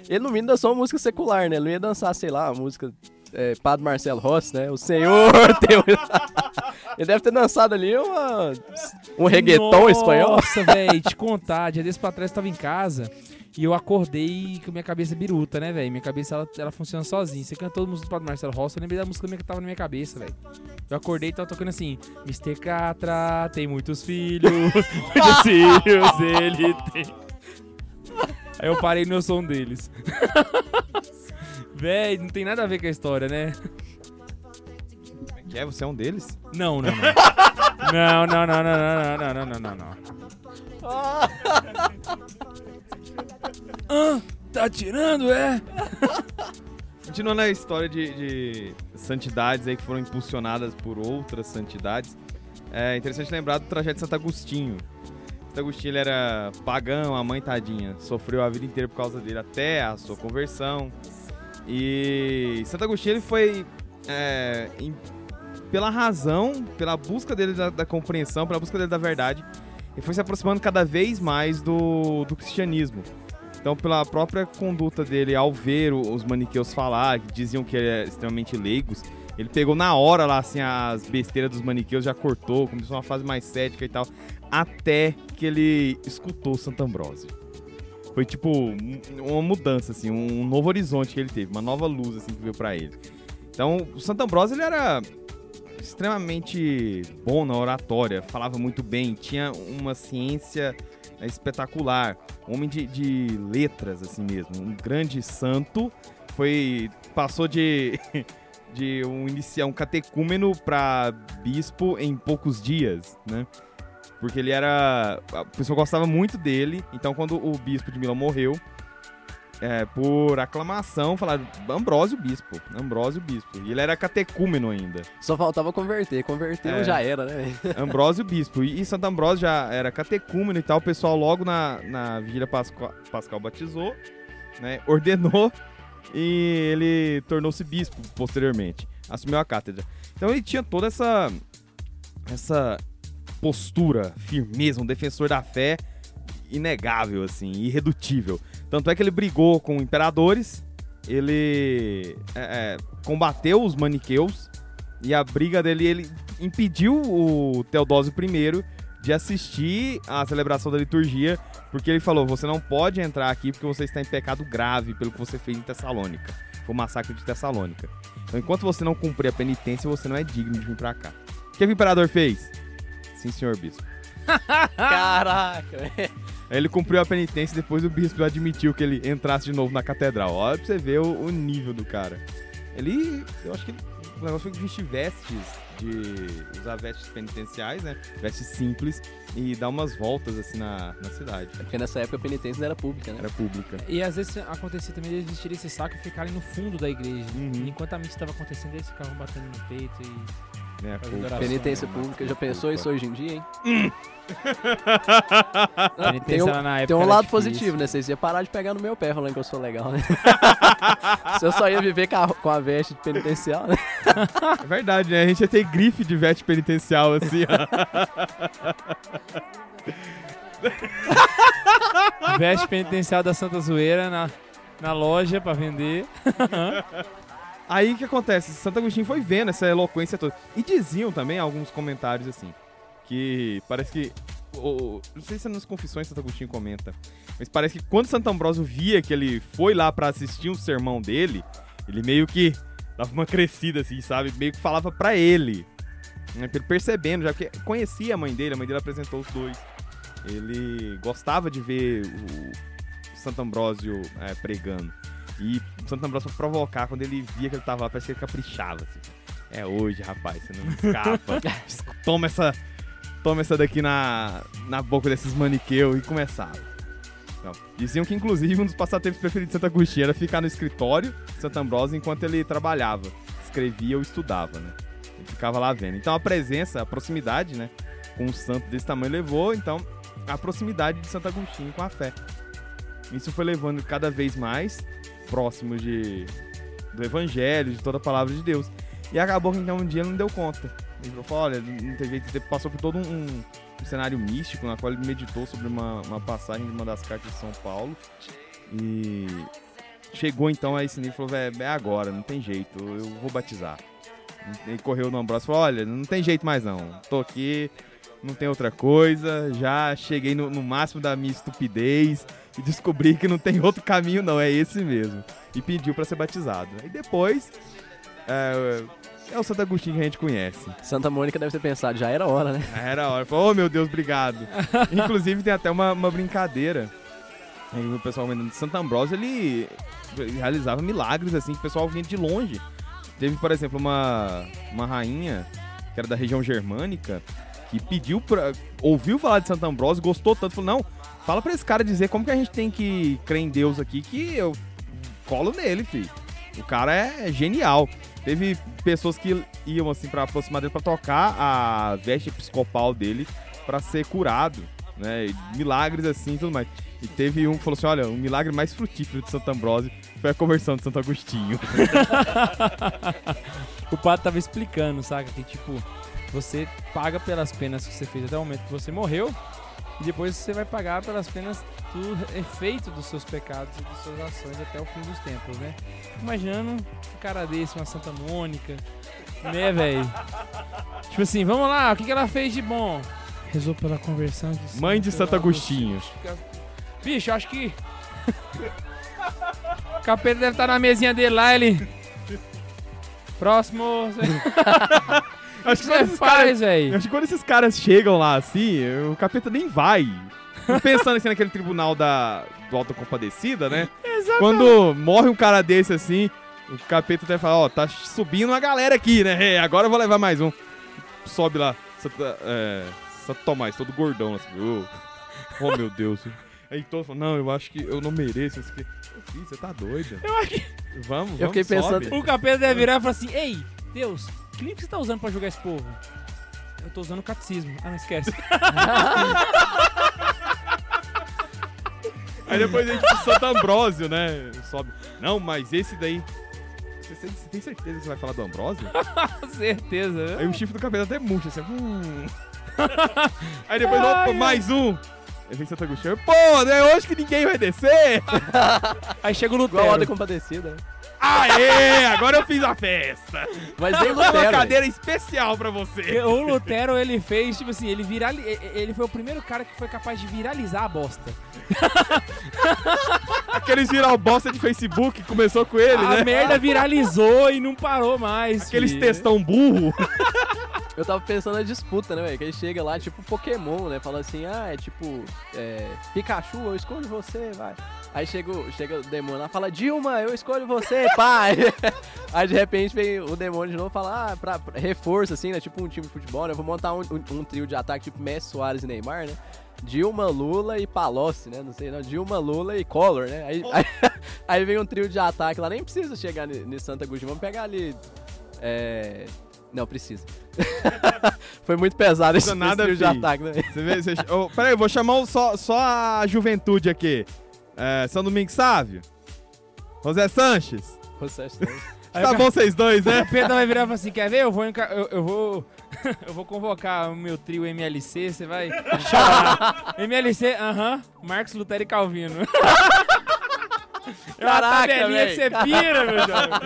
ele no mínimo dançou uma música secular, né? Ele não ia dançar, sei lá, uma música é, Padre Marcelo Rossi, né? O Senhor teu. Ele deve ter dançado ali uma, um reggaeton espanhol. Nossa, velho, te contar. Dia desse pra trás eu tava em casa e eu acordei com minha cabeça biruta, né, velho? Minha cabeça, ela, ela funciona sozinha. Você cantou a música do Padre Marcelo Rossi, eu lembrei da música que tava na minha cabeça, velho. Eu acordei e tava tocando assim, Mr. Catra tem muitos filhos, muitos filhos ele tem. Aí eu parei no som deles. Véi, não tem nada a ver com a história, né? Que é, você é um deles? Não, não, não. Não, não, não, não, não, não, não, não, não, não. Ah, tá tirando, é? Continuando a história de, de santidades aí que foram impulsionadas por outras santidades, é interessante lembrar do trajeto de Santo Agostinho. Santo Agostinho era pagão, a mãe tadinha, sofreu a vida inteira por causa dele até a sua conversão. E Santo Agostinho ele foi é, em- pela razão, pela busca dele da, da compreensão, pela busca dele da verdade, ele foi se aproximando cada vez mais do, do cristianismo. Então, pela própria conduta dele ao ver os maniqueus falar, que diziam que ele era extremamente leigos, ele pegou na hora lá, assim, as besteiras dos maniqueus, já cortou, começou uma fase mais cética e tal, até que ele escutou Santo Ambrósio. Foi tipo um- uma mudança, assim, um novo horizonte que ele teve, uma nova luz, assim, que veio pra ele. Então, o Santo Ambrósio, ele era extremamente bom na oratória, falava muito bem, tinha uma ciência é, espetacular, homem de, de letras, assim mesmo, um grande santo, foi passou de, de um inicial, um catecúmeno para bispo em poucos dias, né? Porque ele era. A pessoa gostava muito dele, então quando o bispo de Milão morreu, é, por aclamação, falaram Ambrósio Bispo, Ambrósio Bispo. E ele era catecúmeno ainda. Só faltava converter. Converteu É. já era, né? Ambrósio Bispo. E, e Santo Ambrósio já era catecúmeno e tal. O pessoal logo na, na Vigília Pascal, Pascal batizou, né? Ordenou e ele tornou-se bispo posteriormente. Assumiu a cátedra. Então ele tinha toda essa essa postura, firmeza, um defensor da fé inegável, assim, irredutível. Tanto é que ele brigou com imperadores, ele é, é, combateu os maniqueus e a briga dele, ele impediu o Teodósio I de assistir à celebração da liturgia, porque ele falou: você não pode entrar aqui porque você está em pecado grave pelo que você fez em Tessalônica. Foi o massacre de Tessalônica. Então, enquanto você não cumprir a penitência, você não é digno de vir pra cá. O que o imperador fez? Sim, senhor bispo. Caraca, ele cumpriu a penitência e depois o bispo admitiu que ele entrasse de novo na catedral. Olha pra você ver o, o nível do cara. Ele, eu acho que o negócio foi vestir vestes, de usar vestes penitenciais, né? Vestes simples e dar umas voltas assim na, na cidade. É porque nessa época a penitência não era pública, né? Era pública. E às vezes acontecia também eles vestirem esse saco e ficarem no fundo da igreja. Uhum. Enquanto a missa estava acontecendo, eles ficavam batendo no peito e. Né? Penitência pública, já pensou isso hoje em dia, hein? Penitência Tem um, lá na época tem um lado difícil. positivo, né? Vocês iam parar de pegar no meu pé falando que eu sou legal, né? Se eu só ia viver com a, com a veste de penitencial, né? É verdade, né? A gente ia ter grife de veste penitencial, assim, ó. Veste penitencial da Santa Zoeira na, na loja pra vender. Aí o que acontece? Santo Agostinho foi vendo essa eloquência toda. E diziam também alguns comentários assim, que parece que. não sei se é nas confissões Santo Agostinho comenta, mas parece que quando Santo Ambrósio via que ele foi lá pra assistir um sermão dele, ele meio que dava uma crescida assim, sabe? Meio que falava pra ele. Né? Ele Percebendo, já que conhecia a mãe dele, a mãe dele apresentou os dois. Ele gostava de ver o Santo Ambrósio é, pregando. E Santo Ambrósio pra provocar, quando ele via que ele tava lá, parece que ele caprichava. Assim. É hoje, rapaz, você não escapa. toma essa. Toma essa daqui na, na boca desses maniqueus e começava. Então, diziam que, inclusive, um dos passatempos preferidos de Santo Agostinho era ficar no escritório de Santo Ambrósio enquanto ele trabalhava, escrevia ou estudava, né? Ele ficava lá vendo. Então a presença, a proximidade, né? Com um santo desse tamanho levou, então, a proximidade de Santo Agostinho com a fé. Isso foi levando cada vez mais próximo de, do evangelho, de toda a palavra de Deus. E acabou que então um dia ele não deu conta. Ele falou, olha, não tem jeito, passou por todo um, um- cenário místico, na qual ele meditou sobre uma, uma passagem de uma das cartas de São Paulo. E chegou então a esse nível e falou, velho, é agora, não tem jeito, eu vou batizar. Ele correu no Ambrosio e falou, olha, não tem jeito mais não, tô aqui, não tem outra coisa, já cheguei no, no máximo da minha estupidez e descobri que não tem outro caminho não, é esse mesmo. E pediu pra ser batizado. Aí depois, é, é o Santo Agostinho que a gente conhece. Santa Mônica deve ter pensado, já era hora, né? Aí Era hora. Falou, oh meu Deus, obrigado. Inclusive tem até uma, uma brincadeira. Aí o pessoal de Santo Ambrósio, ele realizava milagres assim, que o pessoal vinha de longe. Teve, por exemplo, uma, uma rainha, que era da região germânica, que pediu pra. ouviu falar de Santo Ambrósio, gostou tanto, falou, não, fala pra esse cara dizer como que a gente tem que crer em Deus aqui, que eu colo nele, filho. O cara é genial. Teve pessoas que iam assim pra aproximar dele pra tocar a veste episcopal dele pra ser curado, né? Milagres assim tudo mais. E teve um que falou assim: olha, o milagre mais frutífero de Santo Ambrósio foi a conversão de Santo Agostinho. o padre tava explicando, saca? Que tipo, você paga pelas penas que você fez até o momento que você morreu. E depois você vai pagar pelas penas do efeito dos seus pecados e das suas ações até o fim dos tempos, né? Imaginando um cara desse, uma Santa Mônica, né, velho? Tipo assim, vamos lá, o que, que ela fez de bom? Rezou pela conversão de Mãe de Santo Agostinho. Bicho, acho que. o capeta deve estar na mesinha dele lá, ele. Próximo. Acho que que quando você esses caras faz, velho? Acho que quando esses caras chegam lá assim, o capeta nem vai. Pensando assim naquele tribunal da, do Alta Compadecida, né? Quando morre um cara desse assim, o capeta até fala, ó, tá subindo uma galera aqui, né? É, agora eu vou levar mais um. Sobe lá, Santa, é, Santo Tomás, todo gordão assim. ô. Oh, meu Deus. Aí todo fala, não, eu acho que eu não mereço isso aqui. Filho, você tá doido? Eu acho que Vamos, vamos, Eu fiquei sobe. pensando- o capeta deve virar e falar assim: Ei, Deus, que livro que você tá usando pra julgar esse povo? Eu tô usando o catecismo. Ah, não esquece. Aí depois a gente pro Santo Ambrósio, né? Sobe. Não, mas esse daí. Você, tem- você tem certeza que você vai falar do Ambrósio? Certeza. né? Aí o chifre do capeta até murcha assim. Hum. Aí depois, Ai, opa, mais um. Aí vem Santo Agostinho. Pô, né? Hoje que ninguém vai descer. Aí chega o Igual a Lutero. Compadecida. Aê, agora eu fiz a festa. Mas nem Tem uma Lutero. velho. cadeira especial pra você. O Lutero, ele fez, tipo assim, ele virali... ele foi o primeiro cara que foi capaz de viralizar a bosta. Aqueles viral bosta de Facebook começou com ele, a né? merda viralizou e não parou mais. Aqueles filho. textão burro. Eu tava pensando na disputa, né, velho? Que aí chega lá, tipo Pokémon, né? Fala assim, ah, é tipo, é, Pikachu, eu escolho você, vai. Aí chega, o- chega o demônio lá e fala, Dilma, eu escolho você, pai. aí de repente vem o demônio de novo e fala, ah, pra, pra- reforço, assim, né? Tipo um time de futebol, né? Eu vou montar um, um- um trio de ataque tipo Messi, Soares e Neymar, né? Dilma, Lula e Palocci, né? Não sei, não. Dilma, Lula e Collor, né? Aí, aí, aí vem um trio de ataque lá, nem precisa chegar nesse Santa Agostinho. Vamos pegar ali. É. Não, precisa. Foi muito pesado esse, nada, esse trio de fi. ataque, né? Você vê, você... Oh, peraí, eu vou chamar só, só a juventude aqui. É, São Domingos Sávio. José Sanches. Acha Aí tá o bom vocês dois, O né? Pedro vai virar e falar assim: quer ver? Eu vou, enca- eu, eu vou. eu vou convocar o meu trio MLC, você vai chorar. MLC, aham, Marcos Lutero e Calvino. É uma Caraca, tabelinha que você pira, meu jovem.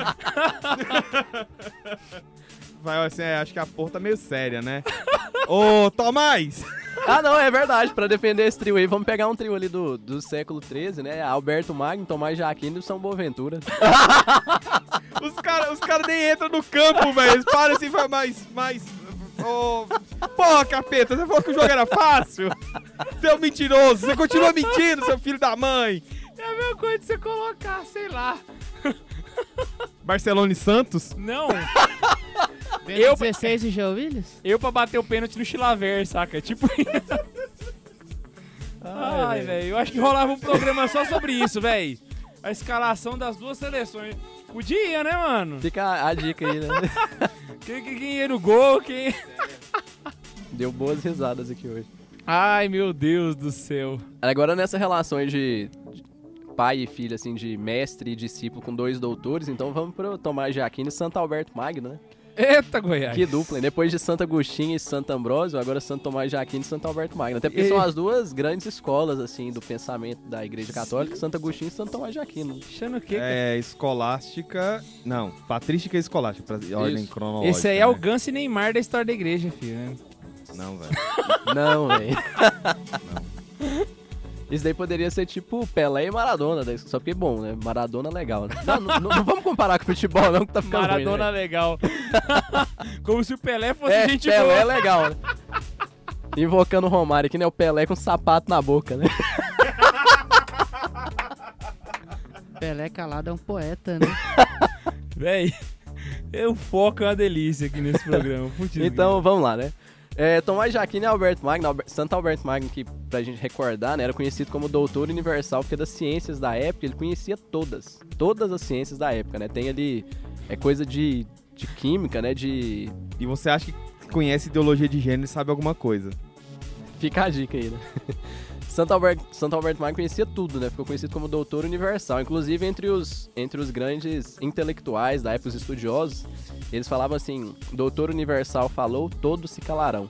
Vai, assim, é, acho que a porra tá meio séria, né? Ô, Tomás! Ah, não, é verdade. Pra defender esse trio aí, vamos pegar um trio ali do, do século XIII, né? Alberto Magno, Tomás Jaquino e São Boaventura. Os caras os cara nem entram no campo, velho. Eles param assim e falam, mais, mais... Ô, porra, capeta, você falou que o jogo era fácil? Seu mentiroso, você continua mentindo, seu filho da mãe. É a mesma coisa de você colocar, sei lá. Barcelona e Santos? Não, Eu... Eu- 16 e Jovilhas? eu pra bater o pênalti no Chilaver, saca? Tipo. Ai, velho, eu acho que rolava um programa só sobre isso, velho. A escalação das duas seleções. Podia, né, mano? Fica a, a dica aí, né? Quem, quem, quem ia no gol, quem... Deu boas risadas aqui hoje. Ai, meu Deus do céu. Agora nessa relação aí de de pai e filho, assim, de mestre e discípulo com dois doutores, então vamos pro Tomás Jaquino e Santo Alberto Magno, né? Eita, Goiás. Que dupla, hein? Depois de Santo Agostinho e Santo Ambrósio, agora Santo Tomás de Aquino e Santo Alberto Magno. Até porque E- são as duas grandes escolas, assim, do pensamento da Igreja Católica, Santo Agostinho e Santo Tomás de Aquino. Achando o quê? cara? É escolástica. Não, patrística e escolástica, pra ordem Isso. cronológica. Esse aí é o né? Gans e Neymar da história da igreja, filho. Né? Não, velho. Não, velho. Isso daí poderia ser tipo Pelé e Maradona, né? só porque bom, né? Maradona legal, né? Não, não, não vamos comparar com futebol, não, que tá ficando ruim, Maradona né? legal. Como se o Pelé fosse É, gente Pelé é boa. legal, né? Invocando o Romário aqui, né? O Pelé com sapato na boca, né? Pelé calado é um poeta, né? Véi, eu foco é uma delícia aqui nesse programa. Putz, Então, vamos lá, né? É, Tomás e Alberto Magno, Alber- Santo Alberto Magno, que pra gente recordar, né, era conhecido como doutor universal, porque das ciências da época ele conhecia todas, todas as ciências da época, né? Tem ali, é coisa de, de química, né, de... E você acha que conhece ideologia de gênero e sabe alguma coisa? Fica a dica aí, né? Santo Alberto, Santo Alberto Magno conhecia tudo, né? Ficou conhecido como doutor universal. Inclusive, entre os, entre os grandes intelectuais da época, os estudiosos, eles falavam assim, doutor universal falou, todos se calarão.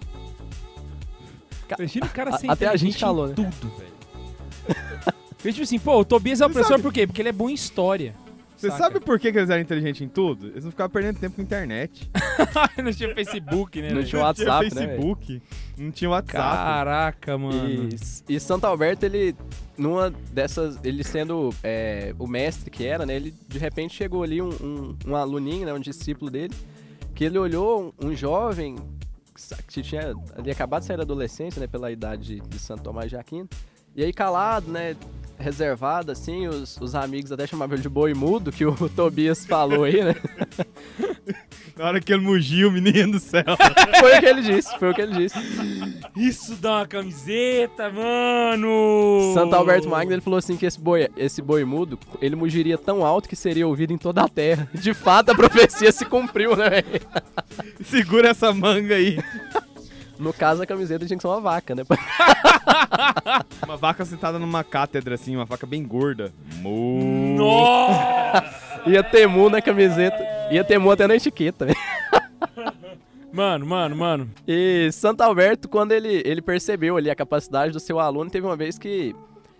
Imagina o cara ser até a gente calou, né? tudo, velho. Porque, tipo assim, pô, o Tobias é o professor sabe- por quê? Porque ele é bom em história. Você Saca? sabe por que, que eles eram inteligentes em tudo? Eles não ficavam perdendo tempo com internet. não tinha Facebook, né? Não tinha WhatsApp, não tinha né, Facebook, não tinha WhatsApp. Caraca, mano. E, e Santo Alberto, ele, numa dessas, ele sendo é, o mestre que era, né? Ele de repente chegou ali um, um, um aluninho, né? Um discípulo dele, que ele olhou um, um jovem que tinha ali acabado de sair da adolescência, né? Pela idade de, de Santo Tomás de Aquino. E aí calado, né? Reservado, assim, os, os amigos até chamavam ele de boi mudo, que o Tobias falou aí, né? Na hora que ele mugiu, menino do céu. Foi o que ele disse, foi o que ele disse. Isso dá uma camiseta, mano! Santo Alberto Magno ele falou assim que esse boi, esse boi mudo, ele mugiria tão alto que seria ouvido em toda a terra. De fato, a profecia se cumpriu, né, velho? Segura essa manga aí. No caso, a camiseta tinha que ser uma vaca, né? Uma vaca sentada numa cátedra, assim, uma vaca bem gorda. Mu. Nossa! Ia ter mu na camiseta. Ia ter mu até na etiqueta, velho. mano, mano, mano. E Santo Alberto, quando ele, ele percebeu ali a capacidade do seu aluno, teve uma vez que,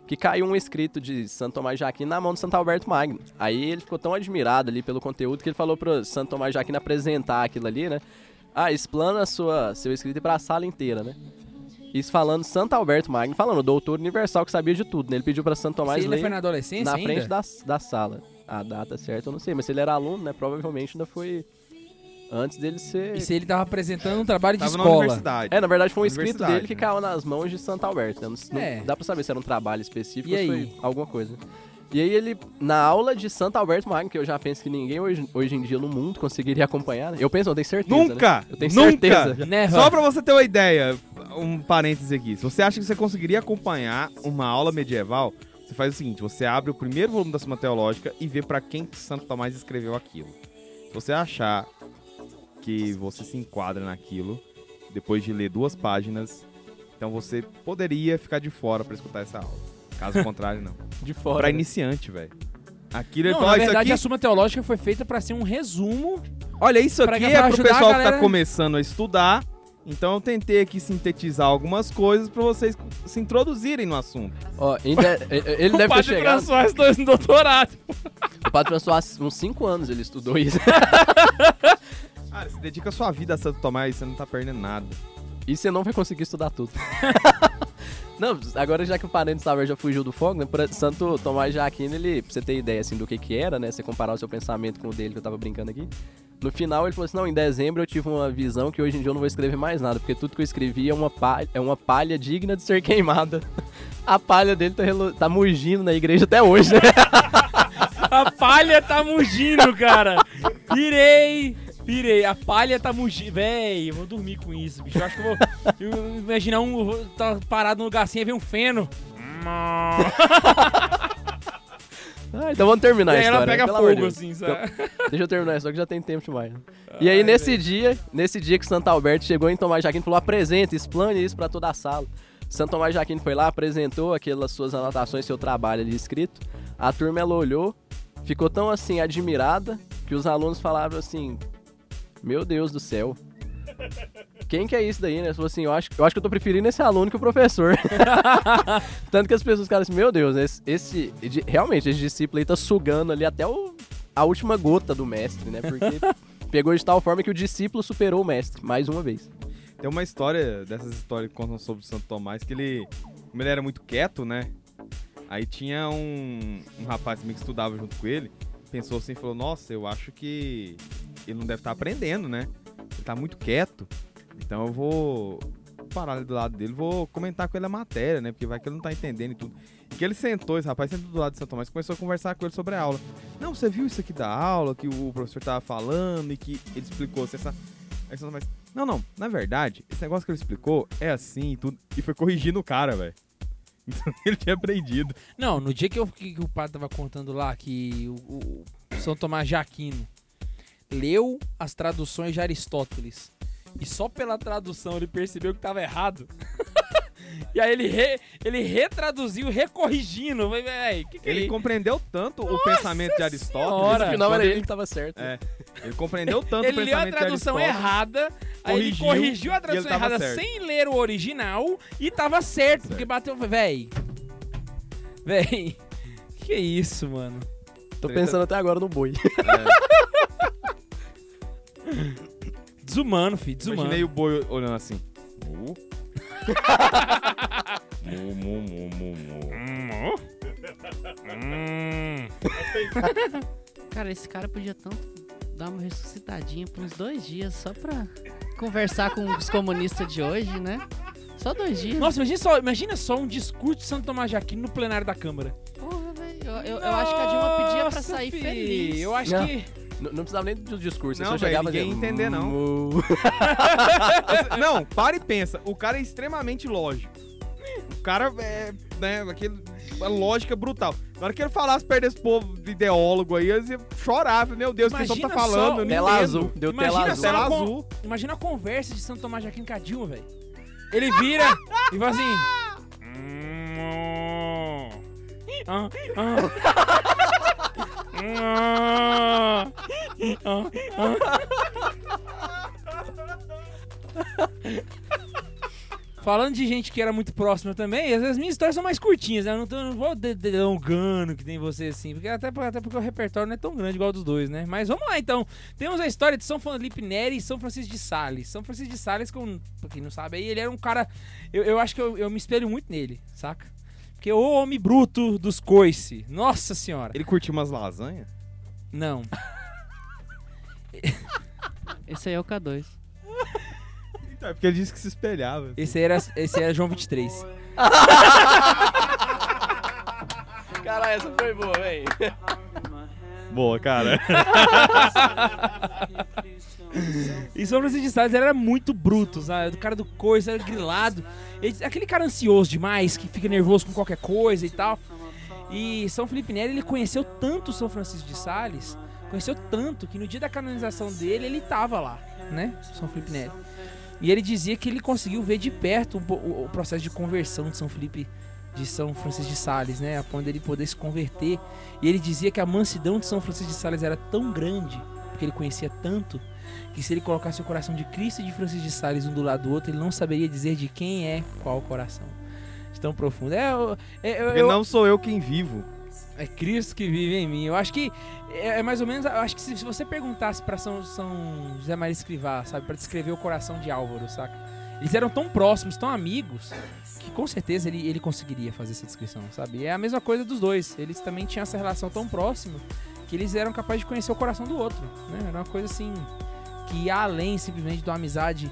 que caiu um escrito de Santo Tomás de Aquino na mão do Santo Alberto Magno. Aí ele ficou tão admirado ali pelo conteúdo que ele falou pro Santo Tomás de Aquino apresentar aquilo ali, né? Ah, explana a sua, seu escrito pra sala inteira, né? Isso falando Santo Alberto Magno, falando o doutor universal que sabia de tudo, né? Ele pediu pra Santo Tomás Você ainda ler foi na adolescência na ainda? frente da, da sala. A data certa eu não sei, mas se ele era aluno, né? Provavelmente ainda foi antes dele ser... E se ele tava apresentando um trabalho de Tava na escola. universidade. É, na verdade foi um escrito Universidade, dele que né? caiu nas mãos de Santo Alberto. né? Não, não É. dá pra saber se era um trabalho específico E ou se aí? foi alguma coisa. E aí ele, na aula de Santo Alberto Magno, que eu já penso que ninguém hoje, hoje em dia no mundo conseguiria acompanhar, né? Eu penso, eu tenho certeza, né? Nunca! Eu tenho nunca! certeza. Né, Só pra você ter uma ideia, um parêntese aqui. Se você acha que você conseguiria acompanhar uma aula medieval, você faz o seguinte: você abre o primeiro volume da Suma Teológica e vê pra quem que Santo Tomás escreveu aquilo. Se você achar que você se enquadra naquilo, depois de ler duas páginas, então você poderia ficar de fora pra escutar essa aula. Caso contrário, não. De fora. Pra né? iniciante, velho. Aquilo ele Não, fala, na "Ó, isso verdade, aqui a Suma Teológica foi feita pra ser um resumo. Olha, isso Pra- aqui pra é pro ajudar a pessoal que galera- tá começando a estudar. Então eu tentei aqui sintetizar algumas coisas pra vocês se introduzirem no assunto. Ó, ainda- ele deve ter chegado. François dois no doutorado. O Padre François, uns 5 anos ele estudou isso. Ah, se dedica a sua vida a Santo Tomás, você não tá perdendo nada. E você não vai conseguir estudar tudo. Não, agora já que o parente Saber já fugiu do fogo, né? Santo Tomás de Aquino, ele, pra você ter ideia assim do que que era, né? Você comparar o seu pensamento com o dele que eu tava brincando aqui. No final ele falou assim: não, em dezembro eu tive uma visão que hoje em dia eu não vou escrever mais nada, porque tudo que eu escrevi é uma palha, é uma palha digna de ser queimada. A palha dele tá, relo- tá mugindo na igreja até hoje, né? A palha tá mugindo, cara. Pirei. Pirei. A palha tá mugindo. Véi, eu vou dormir com isso, bicho. Eu acho que eu vou. eu- imaginar um. vou tá parado no lugar assim e vem um feno. Ah, então vamos terminar e a história. ela pega de fogo, Deus. assim, sabe? Deixa eu terminar isso, que já tem tempo demais. né? E aí, nesse dia, nesse dia que Santo Alberto chegou em Tomás de Aquino, falou: apresenta, explane isso pra toda a sala. Santo Tomás de Aquino foi lá, apresentou aquelas suas anotações, seu trabalho ali escrito. A turma ela olhou, ficou tão assim admirada que os alunos falaram assim: Meu Deus do céu. Quem que é isso daí, né? Ele falou assim, eu acho, eu acho que eu tô preferindo esse aluno que o professor. Tanto que as pessoas ficaram assim, meu Deus, esse, esse- realmente, esse discípulo aí tá sugando ali até o- a última gota do mestre, né? Porque pegou de tal forma que o discípulo superou o mestre, mais uma vez. Tem uma história, dessas histórias que contam sobre o Santo Tomás, que ele, como ele era muito quieto, né? Aí tinha um, um rapaz que estudava junto com ele, pensou assim, falou, nossa, eu acho que ele não deve estar aprendendo, né? Ele tá muito quieto, então eu vou parar ali do lado dele, vou comentar com ele a matéria, né? Porque vai que ele não tá entendendo e tudo. E que ele sentou, esse rapaz sentou do lado de Santo Tomás começou a conversar com ele sobre a aula. Não, você viu isso aqui da aula, que o professor tava falando e que ele explicou assim, essa... Aí Santo Tomás, não, não, na verdade, esse negócio que ele explicou é assim e tudo. E foi corrigindo o cara, velho. Então ele tinha aprendido. Não, no dia que, eu, que, o padre tava contando lá que o, o- São Tomás de Aquino leu as traduções de Aristóteles e só pela tradução ele percebeu que tava errado. e aí ele, re- ele retraduziu, recorrigindo. Vai, véi, que que é Ele isso? compreendeu tanto o pensamento de Aristóteles. No final era ele que tava certo. É, ele compreendeu tanto Ele o leu a pensamento de tradução Aristóteles. errada, aí ele corrigiu, a ele tradução errada certo. sem ler o original e tava certo, porque bateu. Véi. Véi. Que isso, mano? Tô pensando até agora no boi. Desumano, filho, desumano. Imaginei o boi olhando assim. Mu. Mu, mu, mu, mu, mu. Hum. Cara, esse cara podia tanto dar uma ressuscitadinha por uns dois dias só pra conversar com os comunistas de hoje, né? Só dois dias. Nossa, imagina só, imagina só um discurso de Santo Tomás de Aquino no plenário da Câmara. Porra, velho. Eu, eu- eu acho que a Dilma pedia pra sair fi, feliz. Eu acho Não. que. N- não precisava nem do discurso, Não, eu só chegava ninguém dizendo, entender, não. Não, para e pensa. O cara é extremamente lógico. O cara é, né, aquele, uma lógica brutal. Na hora que ele falasse perto desse povo de ideólogo aí, eles iam chorar. Meu Deus, o que homem tá só falando? Não Tela entendo. azul, deu Imagina tela azul. só- Tela com- azul. Imagina a conversa de Santo Tomás de Aquino com a Dilma, velho. Ele vira e fala assim. "Hum, ah, ah, ah, Falando de gente que era muito próxima também, vezes minhas histórias são mais curtinhas, né? Eu não, tô, não vou de- delongando que tem você assim, porque até, até porque o repertório não é tão grande igual dos dois, né? Mas vamos lá então. Temos a história de São Felipe Neri e São Francisco de Sales. São Francisco de Sales, com, pra quem não sabe aí, ele era um cara. Eu, eu acho que eu, eu me espelho muito nele, saca? Porque o homem bruto dos coice. Nossa senhora. Ele curtiu umas lasanhas? Não. Esse aí é o K2. Então, é porque ele disse que se espelhava. Esse aí era, esse era João 23. Cara, essa foi boa, véi. Boa, cara. E São Francisco de Sales ele era muito bruto, sabe? O cara do coisa, era grilado. Ele- aquele cara ansioso demais, que fica nervoso com qualquer coisa e tal. E São Felipe Neri, ele conheceu tanto São Francisco de Sales, conheceu tanto, que no dia da canonização dele, ele tava lá, né? São Felipe Neri. E ele dizia que ele conseguiu ver de perto o, o- processo de conversão de São Felipe de São Francisco de Sales, né? A ponto dele poder se converter. E ele dizia que a mansidão de São Francisco de Sales era tão grande, porque ele conhecia tanto, que se ele colocasse o coração de Cristo e de Francisco de Sales um do lado do outro, ele não saberia dizer de quem é qual coração. De tão profundo. É, eu- é, eu- Porque eu- não sou eu quem vivo. É Cristo que vive em mim. Eu acho que é, é mais ou menos. Eu acho que se, você perguntasse pra São, São José Maria Escrivá, sabe, Pra descrever o coração de Álvaro, saca? Eles eram tão próximos, tão amigos, que com certeza ele, ele conseguiria fazer essa descrição, sabe? E é a mesma coisa dos dois. Eles também tinham essa relação tão próxima que eles eram capazes de conhecer o coração do outro, né? Era uma coisa assim que ia além simplesmente de uma amizade.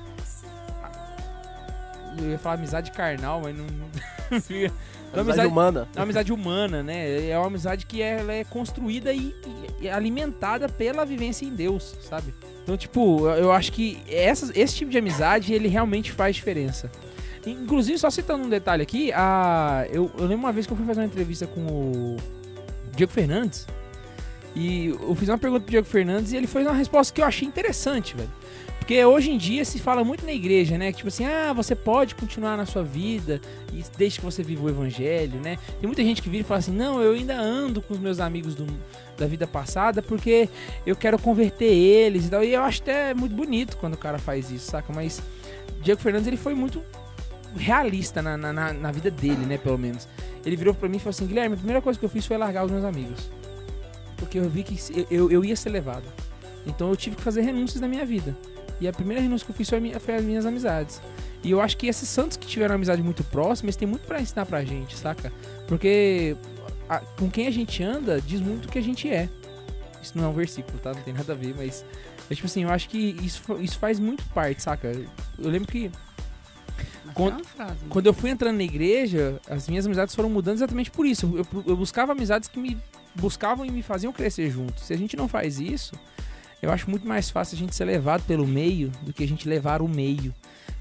Eu ia falar amizade carnal, mas não. Da Amizade humana. É uma amizade humana, né? É uma amizade que é, ela é construída e, e alimentada pela vivência em Deus, sabe? Então, tipo, eu, acho que essas- esse tipo de amizade, ele realmente faz diferença. Inclusive, só citando um detalhe aqui, a, eu, eu lembro uma vez que eu fui fazer uma entrevista com o Diego Fernandes. E eu fiz uma pergunta pro Diego Fernandes e ele fez uma resposta que eu achei interessante, velho. Porque hoje em dia se fala muito na igreja, né? Tipo assim, ah, você pode continuar na sua vida desde que você viva o evangelho, né? Tem muita gente que vira e fala assim, não, eu ainda ando com os meus amigos do- da vida passada porque eu quero converter eles e tal. E eu acho até muito bonito quando o cara faz isso, saca? Mas Diego Fernandes, ele foi muito realista na, na, na- vida dele, né? Pelo menos. Ele virou pra mim e falou assim, Guilherme, a primeira coisa que eu fiz foi largar os meus amigos. Porque eu vi que se- eu, eu ia ser levado. Então eu tive que fazer renúncias na minha vida. E a primeira renúncia que eu fiz foi, foi as minhas amizades. E eu acho que esses santos que tiveram amizade muito próxima, eles têm muito pra ensinar pra gente, saca? Porque a- com quem a gente anda diz muito o que a gente é. Isso não é um versículo, tá? Não tem nada a ver, mas. É tipo assim, eu acho que isso, isso faz muito parte, saca? Eu lembro que Quando- é frase, né? quando eu fui entrando na igreja, as minhas amizades foram mudando exatamente por isso. Eu, eu buscava amizades que me buscavam e me faziam crescer junto. Se a gente não faz isso, eu acho muito mais fácil a gente ser levado pelo meio do que a gente levar o meio.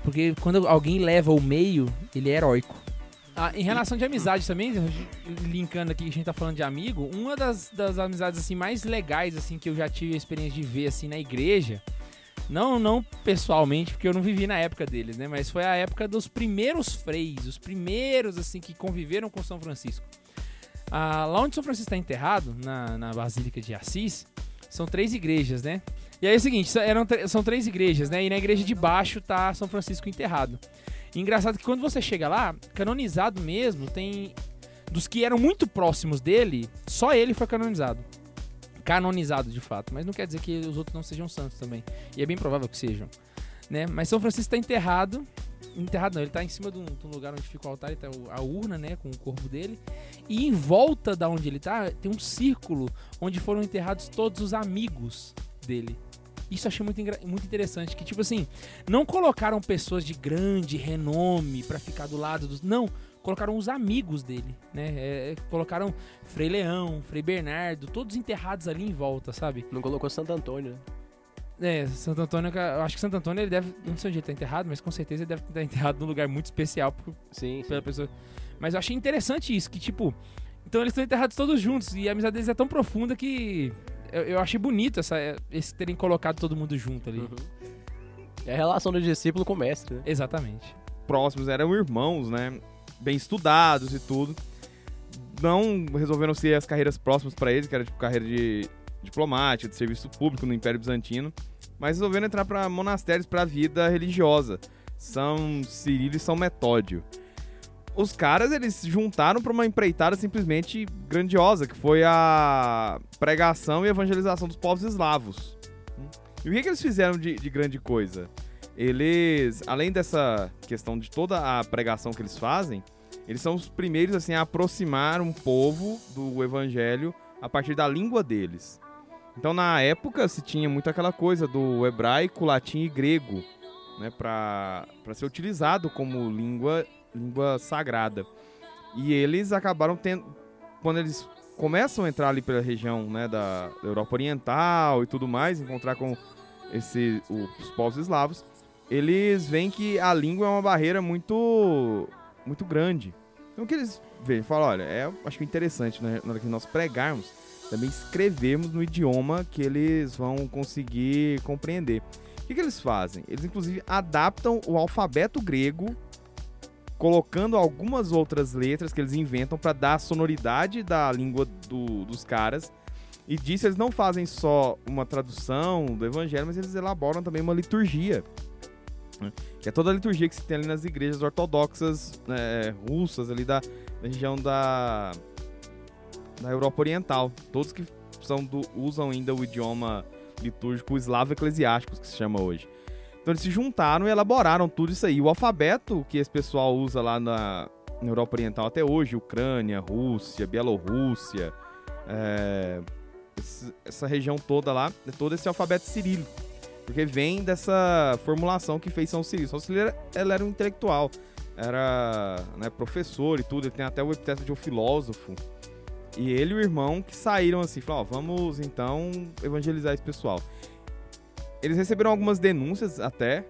Porque quando alguém leva o meio, ele é heróico. Ah, em relação de amizade também, linkando aqui que a gente tá falando de amigo, uma das, das amizades assim mais legais assim que eu já tive a experiência de ver assim na igreja, não não pessoalmente, porque eu não vivi na época deles, né, mas foi a época dos primeiros freis, os primeiros assim que conviveram com São Francisco. Ah, lá onde São Francisco está enterrado, na, na Basílica de Assis, são três igrejas, né? E aí é o seguinte, eram, são três igrejas, né? E na igreja de baixo tá São Francisco enterrado. E engraçado que quando você chega lá, canonizado mesmo, tem. Dos que eram muito próximos dele, só ele foi canonizado. Canonizado de fato. Mas não quer dizer que os outros não sejam santos também. E é bem provável que sejam. Né? Mas São Francisco está enterrado. Enterrado não, ele tá em cima de um, de um lugar onde fica o altar tá a urna, né? Com o corpo dele. E em volta da onde ele tá, tem um círculo onde foram enterrados todos os amigos dele. Isso eu achei muito, muito interessante. Que, tipo assim, não colocaram pessoas de grande renome pra ficar do lado dos. Não, colocaram os amigos dele, né? É, é, colocaram Frei Leão, Frei Bernardo, todos enterrados ali em volta, sabe? Não colocou Santo Antônio, né? É, Santo Antônio, eu acho que Santo Antônio ele deve. Não sei onde ele tá enterrado, mas com certeza ele deve estar enterrado num lugar muito especial por- Sim, sim. pela pessoa. Mas eu achei interessante isso, que tipo. Então eles estão enterrados todos juntos e a amizade deles é tão profunda que. Eu, eu achei bonito essa, esse terem colocado todo mundo junto ali. Uhum. É a relação do discípulo com o mestre, né? Exatamente. próximos, eram irmãos, né? Bem estudados e tudo. Não resolveram ser as carreiras próximas para eles, que era tipo carreira de diplomática, de serviço público no Império Bizantino, mas resolveram entrar para monastérios para a vida religiosa. São Cirilo e São Metódio. Os caras, eles se juntaram para uma empreitada simplesmente grandiosa, que foi a pregação e evangelização dos povos eslavos. E o que, que eles fizeram de, de grande coisa? eles, além dessa questão de toda a pregação que eles fazem, eles são os primeiros assim a aproximar um povo do evangelho a partir da língua deles. Então, na época, se tinha muito aquela coisa do hebraico, latim e grego, né, para ser utilizado como língua, língua sagrada. E eles acabaram tendo, quando eles começam a entrar ali pela região né, da Europa Oriental e tudo mais, encontrar com esse, os povos eslavos, eles veem que a língua é uma barreira muito muito grande. Então o que eles veem? Falam, olha, é, acho que é interessante né, na hora que nós pregarmos, também escrevermos no idioma que eles vão conseguir compreender. O que, que eles fazem? Eles inclusive adaptam o alfabeto grego, colocando algumas outras letras que eles inventam para dar a sonoridade da língua do- dos caras. E disso eles não fazem só uma tradução do evangelho, mas eles elaboram também uma liturgia que é toda a liturgia que se tem ali nas igrejas ortodoxas né, russas ali da, da região da, da Europa Oriental. Todos que são do, usam ainda o idioma litúrgico eslavo eclesiástico, que se chama hoje. Então eles se juntaram e elaboraram tudo isso aí. O alfabeto que esse pessoal usa lá na, na Europa Oriental até hoje, Ucrânia, Rússia, Bielorrússia, é, essa região toda lá, é todo esse alfabeto cirílico. Porque vem dessa formulação que fez São Cirilo. São Cirilo, era- era um intelectual, era né, professor e tudo, ele tem até o epiteto de um filósofo. E ele e o irmão que saíram assim, falaram, ó, vamos então evangelizar esse pessoal. Eles receberam algumas denúncias até,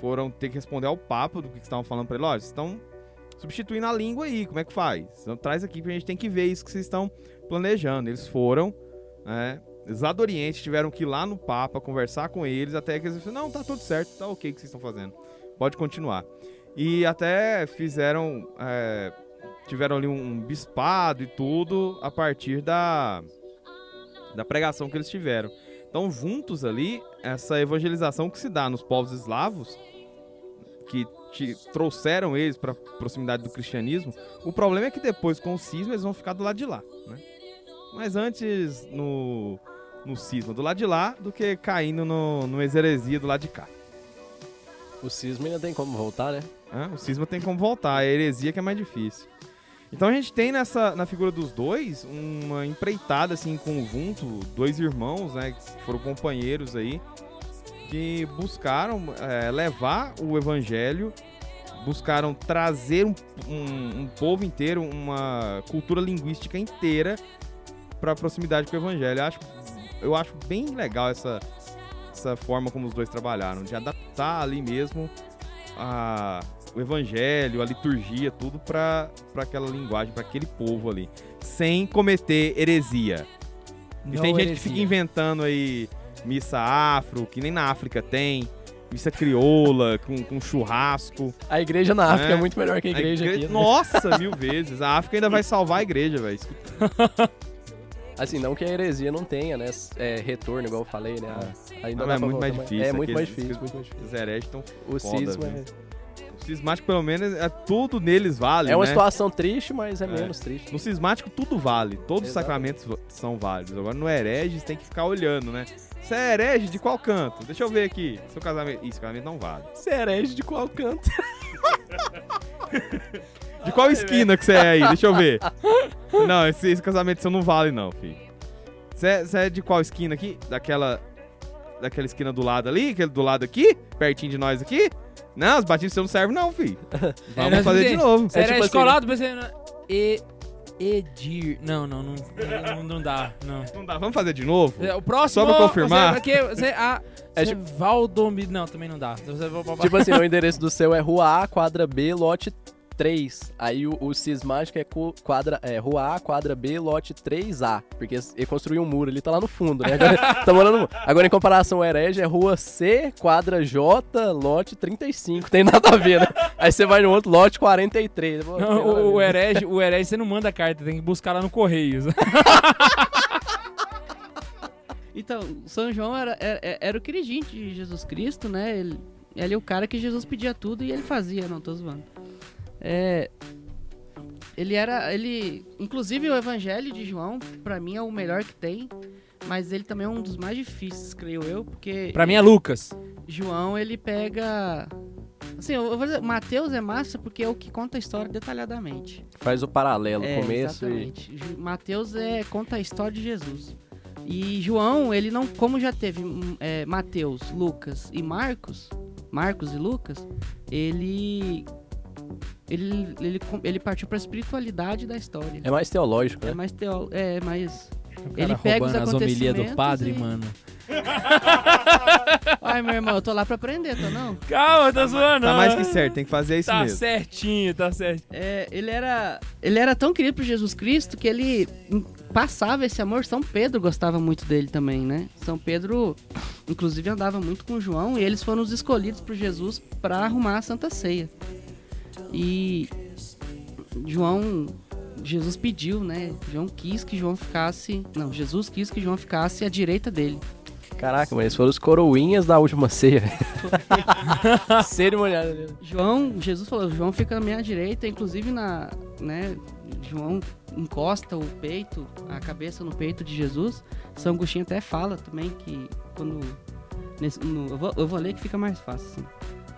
foram ter que responder ao papo do que estavam falando pra ele, ó, vocês estão substituindo a língua aí, como é que faz? Então traz aqui que a gente tem que ver isso que vocês estão planejando. Eles foram, né, Eles lá do Oriente tiveram que ir lá no Papa conversar com eles, até que eles falaram, não, tá tudo certo, tá ok o que vocês estão fazendo. Pode continuar. E até fizeram. é, tiveram ali um bispado e tudo a partir da, da pregação que eles tiveram. Então, juntos ali, essa evangelização que se dá nos povos eslavos, que te- trouxeram eles para proximidade do cristianismo, o problema é que depois, com o cisma, eles vão ficar do lado de lá. Né? Mas antes, no, no cisma do lado de lá, do que caindo no, no heresia do lado de cá. O cisma ainda tem como voltar, né? Hã? O cisma tem como voltar, a heresia que é mais difícil. Então a gente tem nessa na figura dos dois uma empreitada assim em conjunto, dois irmãos, né, que foram companheiros aí, que buscaram é, levar o evangelho, buscaram trazer um, um- um povo inteiro, uma cultura linguística inteira para proximidade com o evangelho. Eu acho, eu acho bem legal essa, essa forma como os dois trabalharam, de adaptar ali mesmo a, o evangelho, a liturgia, tudo para aquela linguagem, para aquele povo ali, sem cometer heresia. E tem gente que fica inventando aí missa afro, que nem na África tem, missa crioula, com, com churrasco. A igreja na África É. é, muito melhor que a A igreja igre- aqui. né? Nossa, mil vezes. A África ainda vai salvar a igreja, velho. Assim, não que a heresia não tenha, né? É, retorno, igual eu falei, né? Ainda Não, é muito mais difícil, É muito mais difícil, muito mais difícil. Os hereges estão O foda, cisma é... Cismático, pelo menos, é tudo neles vale, É uma né? situação triste, mas é, É. menos triste. No cismático tudo vale, todos os sacramentos são válidos. Agora no herege tem que ficar olhando, né? Você é herege de qual canto? Deixa eu ver aqui. Seu casamento. Ih, Esse casamento não vale. Você é herege de qual canto? De qual esquina que você é aí? Deixa eu ver. Não, esse, esse casamento seu não vale, não, filho. Você é, você é de qual esquina aqui? Daquela. Daquela esquina do lado ali? Aquele do lado aqui? Pertinho de nós aqui? Não, os batistas não servem, não, filho. Vamos fazer de novo. Era tipo assim, escolado, pensei... na- E... Edir... Não, não, não, não, não dá, não. Não dá, vamos fazer de novo? É, O próximo... Só pra confirmar. Você, porque você, ah, É você Valdomiro... Não, também não dá. Você, Tipo assim, o endereço do seu é Rua A, quadra B, lote 3. Aí o, o cismático é, quadra, é Rua A, quadra B, lote 3A. Porque ele construiu um muro, ele tá lá no fundo, né? Agora, tá morando no- Agora, em comparação ao herege, é Rua C, quadra J, lote 35. Tem nada a ver, né? Aí você vai no outro, lote 43. Pô, tem Não, o, o herege, o herege você não manda carta, tem que buscar lá no Correios. Então, São João era, era, era o queridinho de Jesus Cristo, né? Ele, ele é o cara que Jesus pedia tudo e ele fazia, não tô zoando. É, ele era, ele, inclusive o Evangelho de João, pra mim é o melhor que tem, mas ele também é um dos mais difíceis, creio eu, porque pra mim é Lucas. João ele pega, assim, eu vou dizer, Mateus é massa porque é o que conta a história detalhadamente. Faz o paralelo, É, começo e... exatamente. Ju- Mateus é, conta a história de Jesus. E João, ele não, como já teve hum, é, Mateus, Lucas e Marcos, Marcos e Lucas, ele ele, ele, ele partiu para a espiritualidade da história. É mais teológico, É, né? mais teo, é mais Ele pega os roubando as homilias do acontecimentos padre, e- mano. Ai, meu irmão, eu tô lá pra aprender, tô não? Calma, tá zoando. Tá mais que certo, tem que fazer isso Tá mesmo. certinho, tá certo. É, ele era ele era tão querido por Jesus Cristo que ele passava esse amor. São Pedro gostava muito dele também, né? São Pedro, inclusive, andava muito com João e eles foram os escolhidos por Jesus para arrumar a Santa Ceia. E João, Jesus pediu, né? João quis que João ficasse, não, Jesus quis que João ficasse à direita dele. Caraca, mas eles foram os coroinhas da última ceia. Cerimoniária dele. João, Jesus falou, João fica na minha direita, inclusive na, né, João encosta o peito, a cabeça no peito de Jesus. São Agostinho até fala também que quando nesse- no- eu, vou, eu vou ler que fica mais fácil. assim.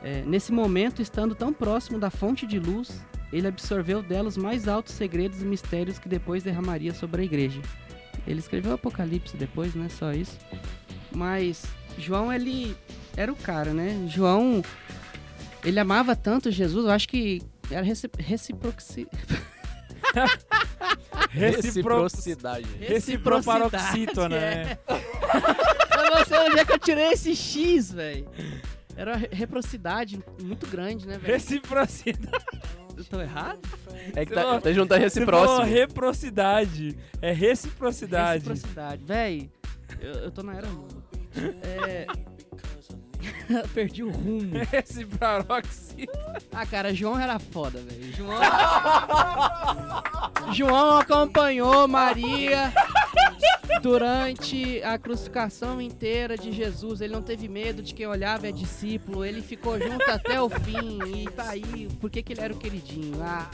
É, nesse momento, estando tão próximo da fonte de luz, ele absorveu dela os mais altos segredos e mistérios que depois derramaria sobre a igreja. Ele escreveu o Apocalipse depois, né? Só isso. Mas João, ele era o cara, né? João, ele amava tanto Jesus, eu acho que era recip reciproci... Reciprocidade. Reciproparoxítona, é. né? Eu não sei onde é que eu tirei esse X, velho. Era reciprocidade muito grande, né, velho? Reciprocidade. Eu tô errado? É que tá, tá juntando Você falou reciprocidade. É reciprocidade. Reciprocidade. Véi, Eu, eu tô na era Lula. É. Perdi o rumo. Esse paroxítono. Ah, cara, João era foda, velho. João. João acompanhou Maria durante a crucificação inteira de Jesus. Ele não teve medo de quem olhava é discípulo. Ele ficou junto até o fim. E tá aí. Por que, que ele era o queridinho? Ah.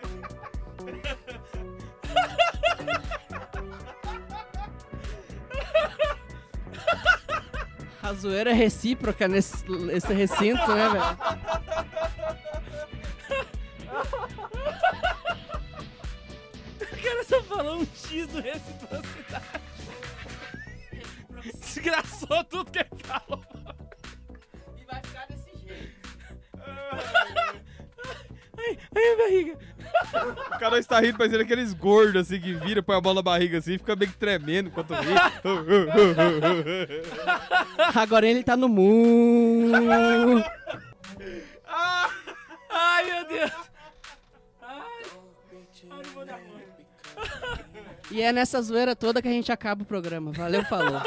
A zoeira é recíproca nesse, nesse recinto, né, velho? O cara só falou um X do reciprocidade. Desgraçou tudo que ele falou. E vai ficar desse jeito. Ai, ai, a barriga. O cara está rindo, parecendo aqueles gordos assim que vira, põe a mão na barriga assim, fica meio que tremendo enquanto ri. Agora ele tá no mu. Ai, meu Deus. Ai, ai, não vou dar. E é nessa zoeira toda que a gente acaba o programa. Valeu, falou.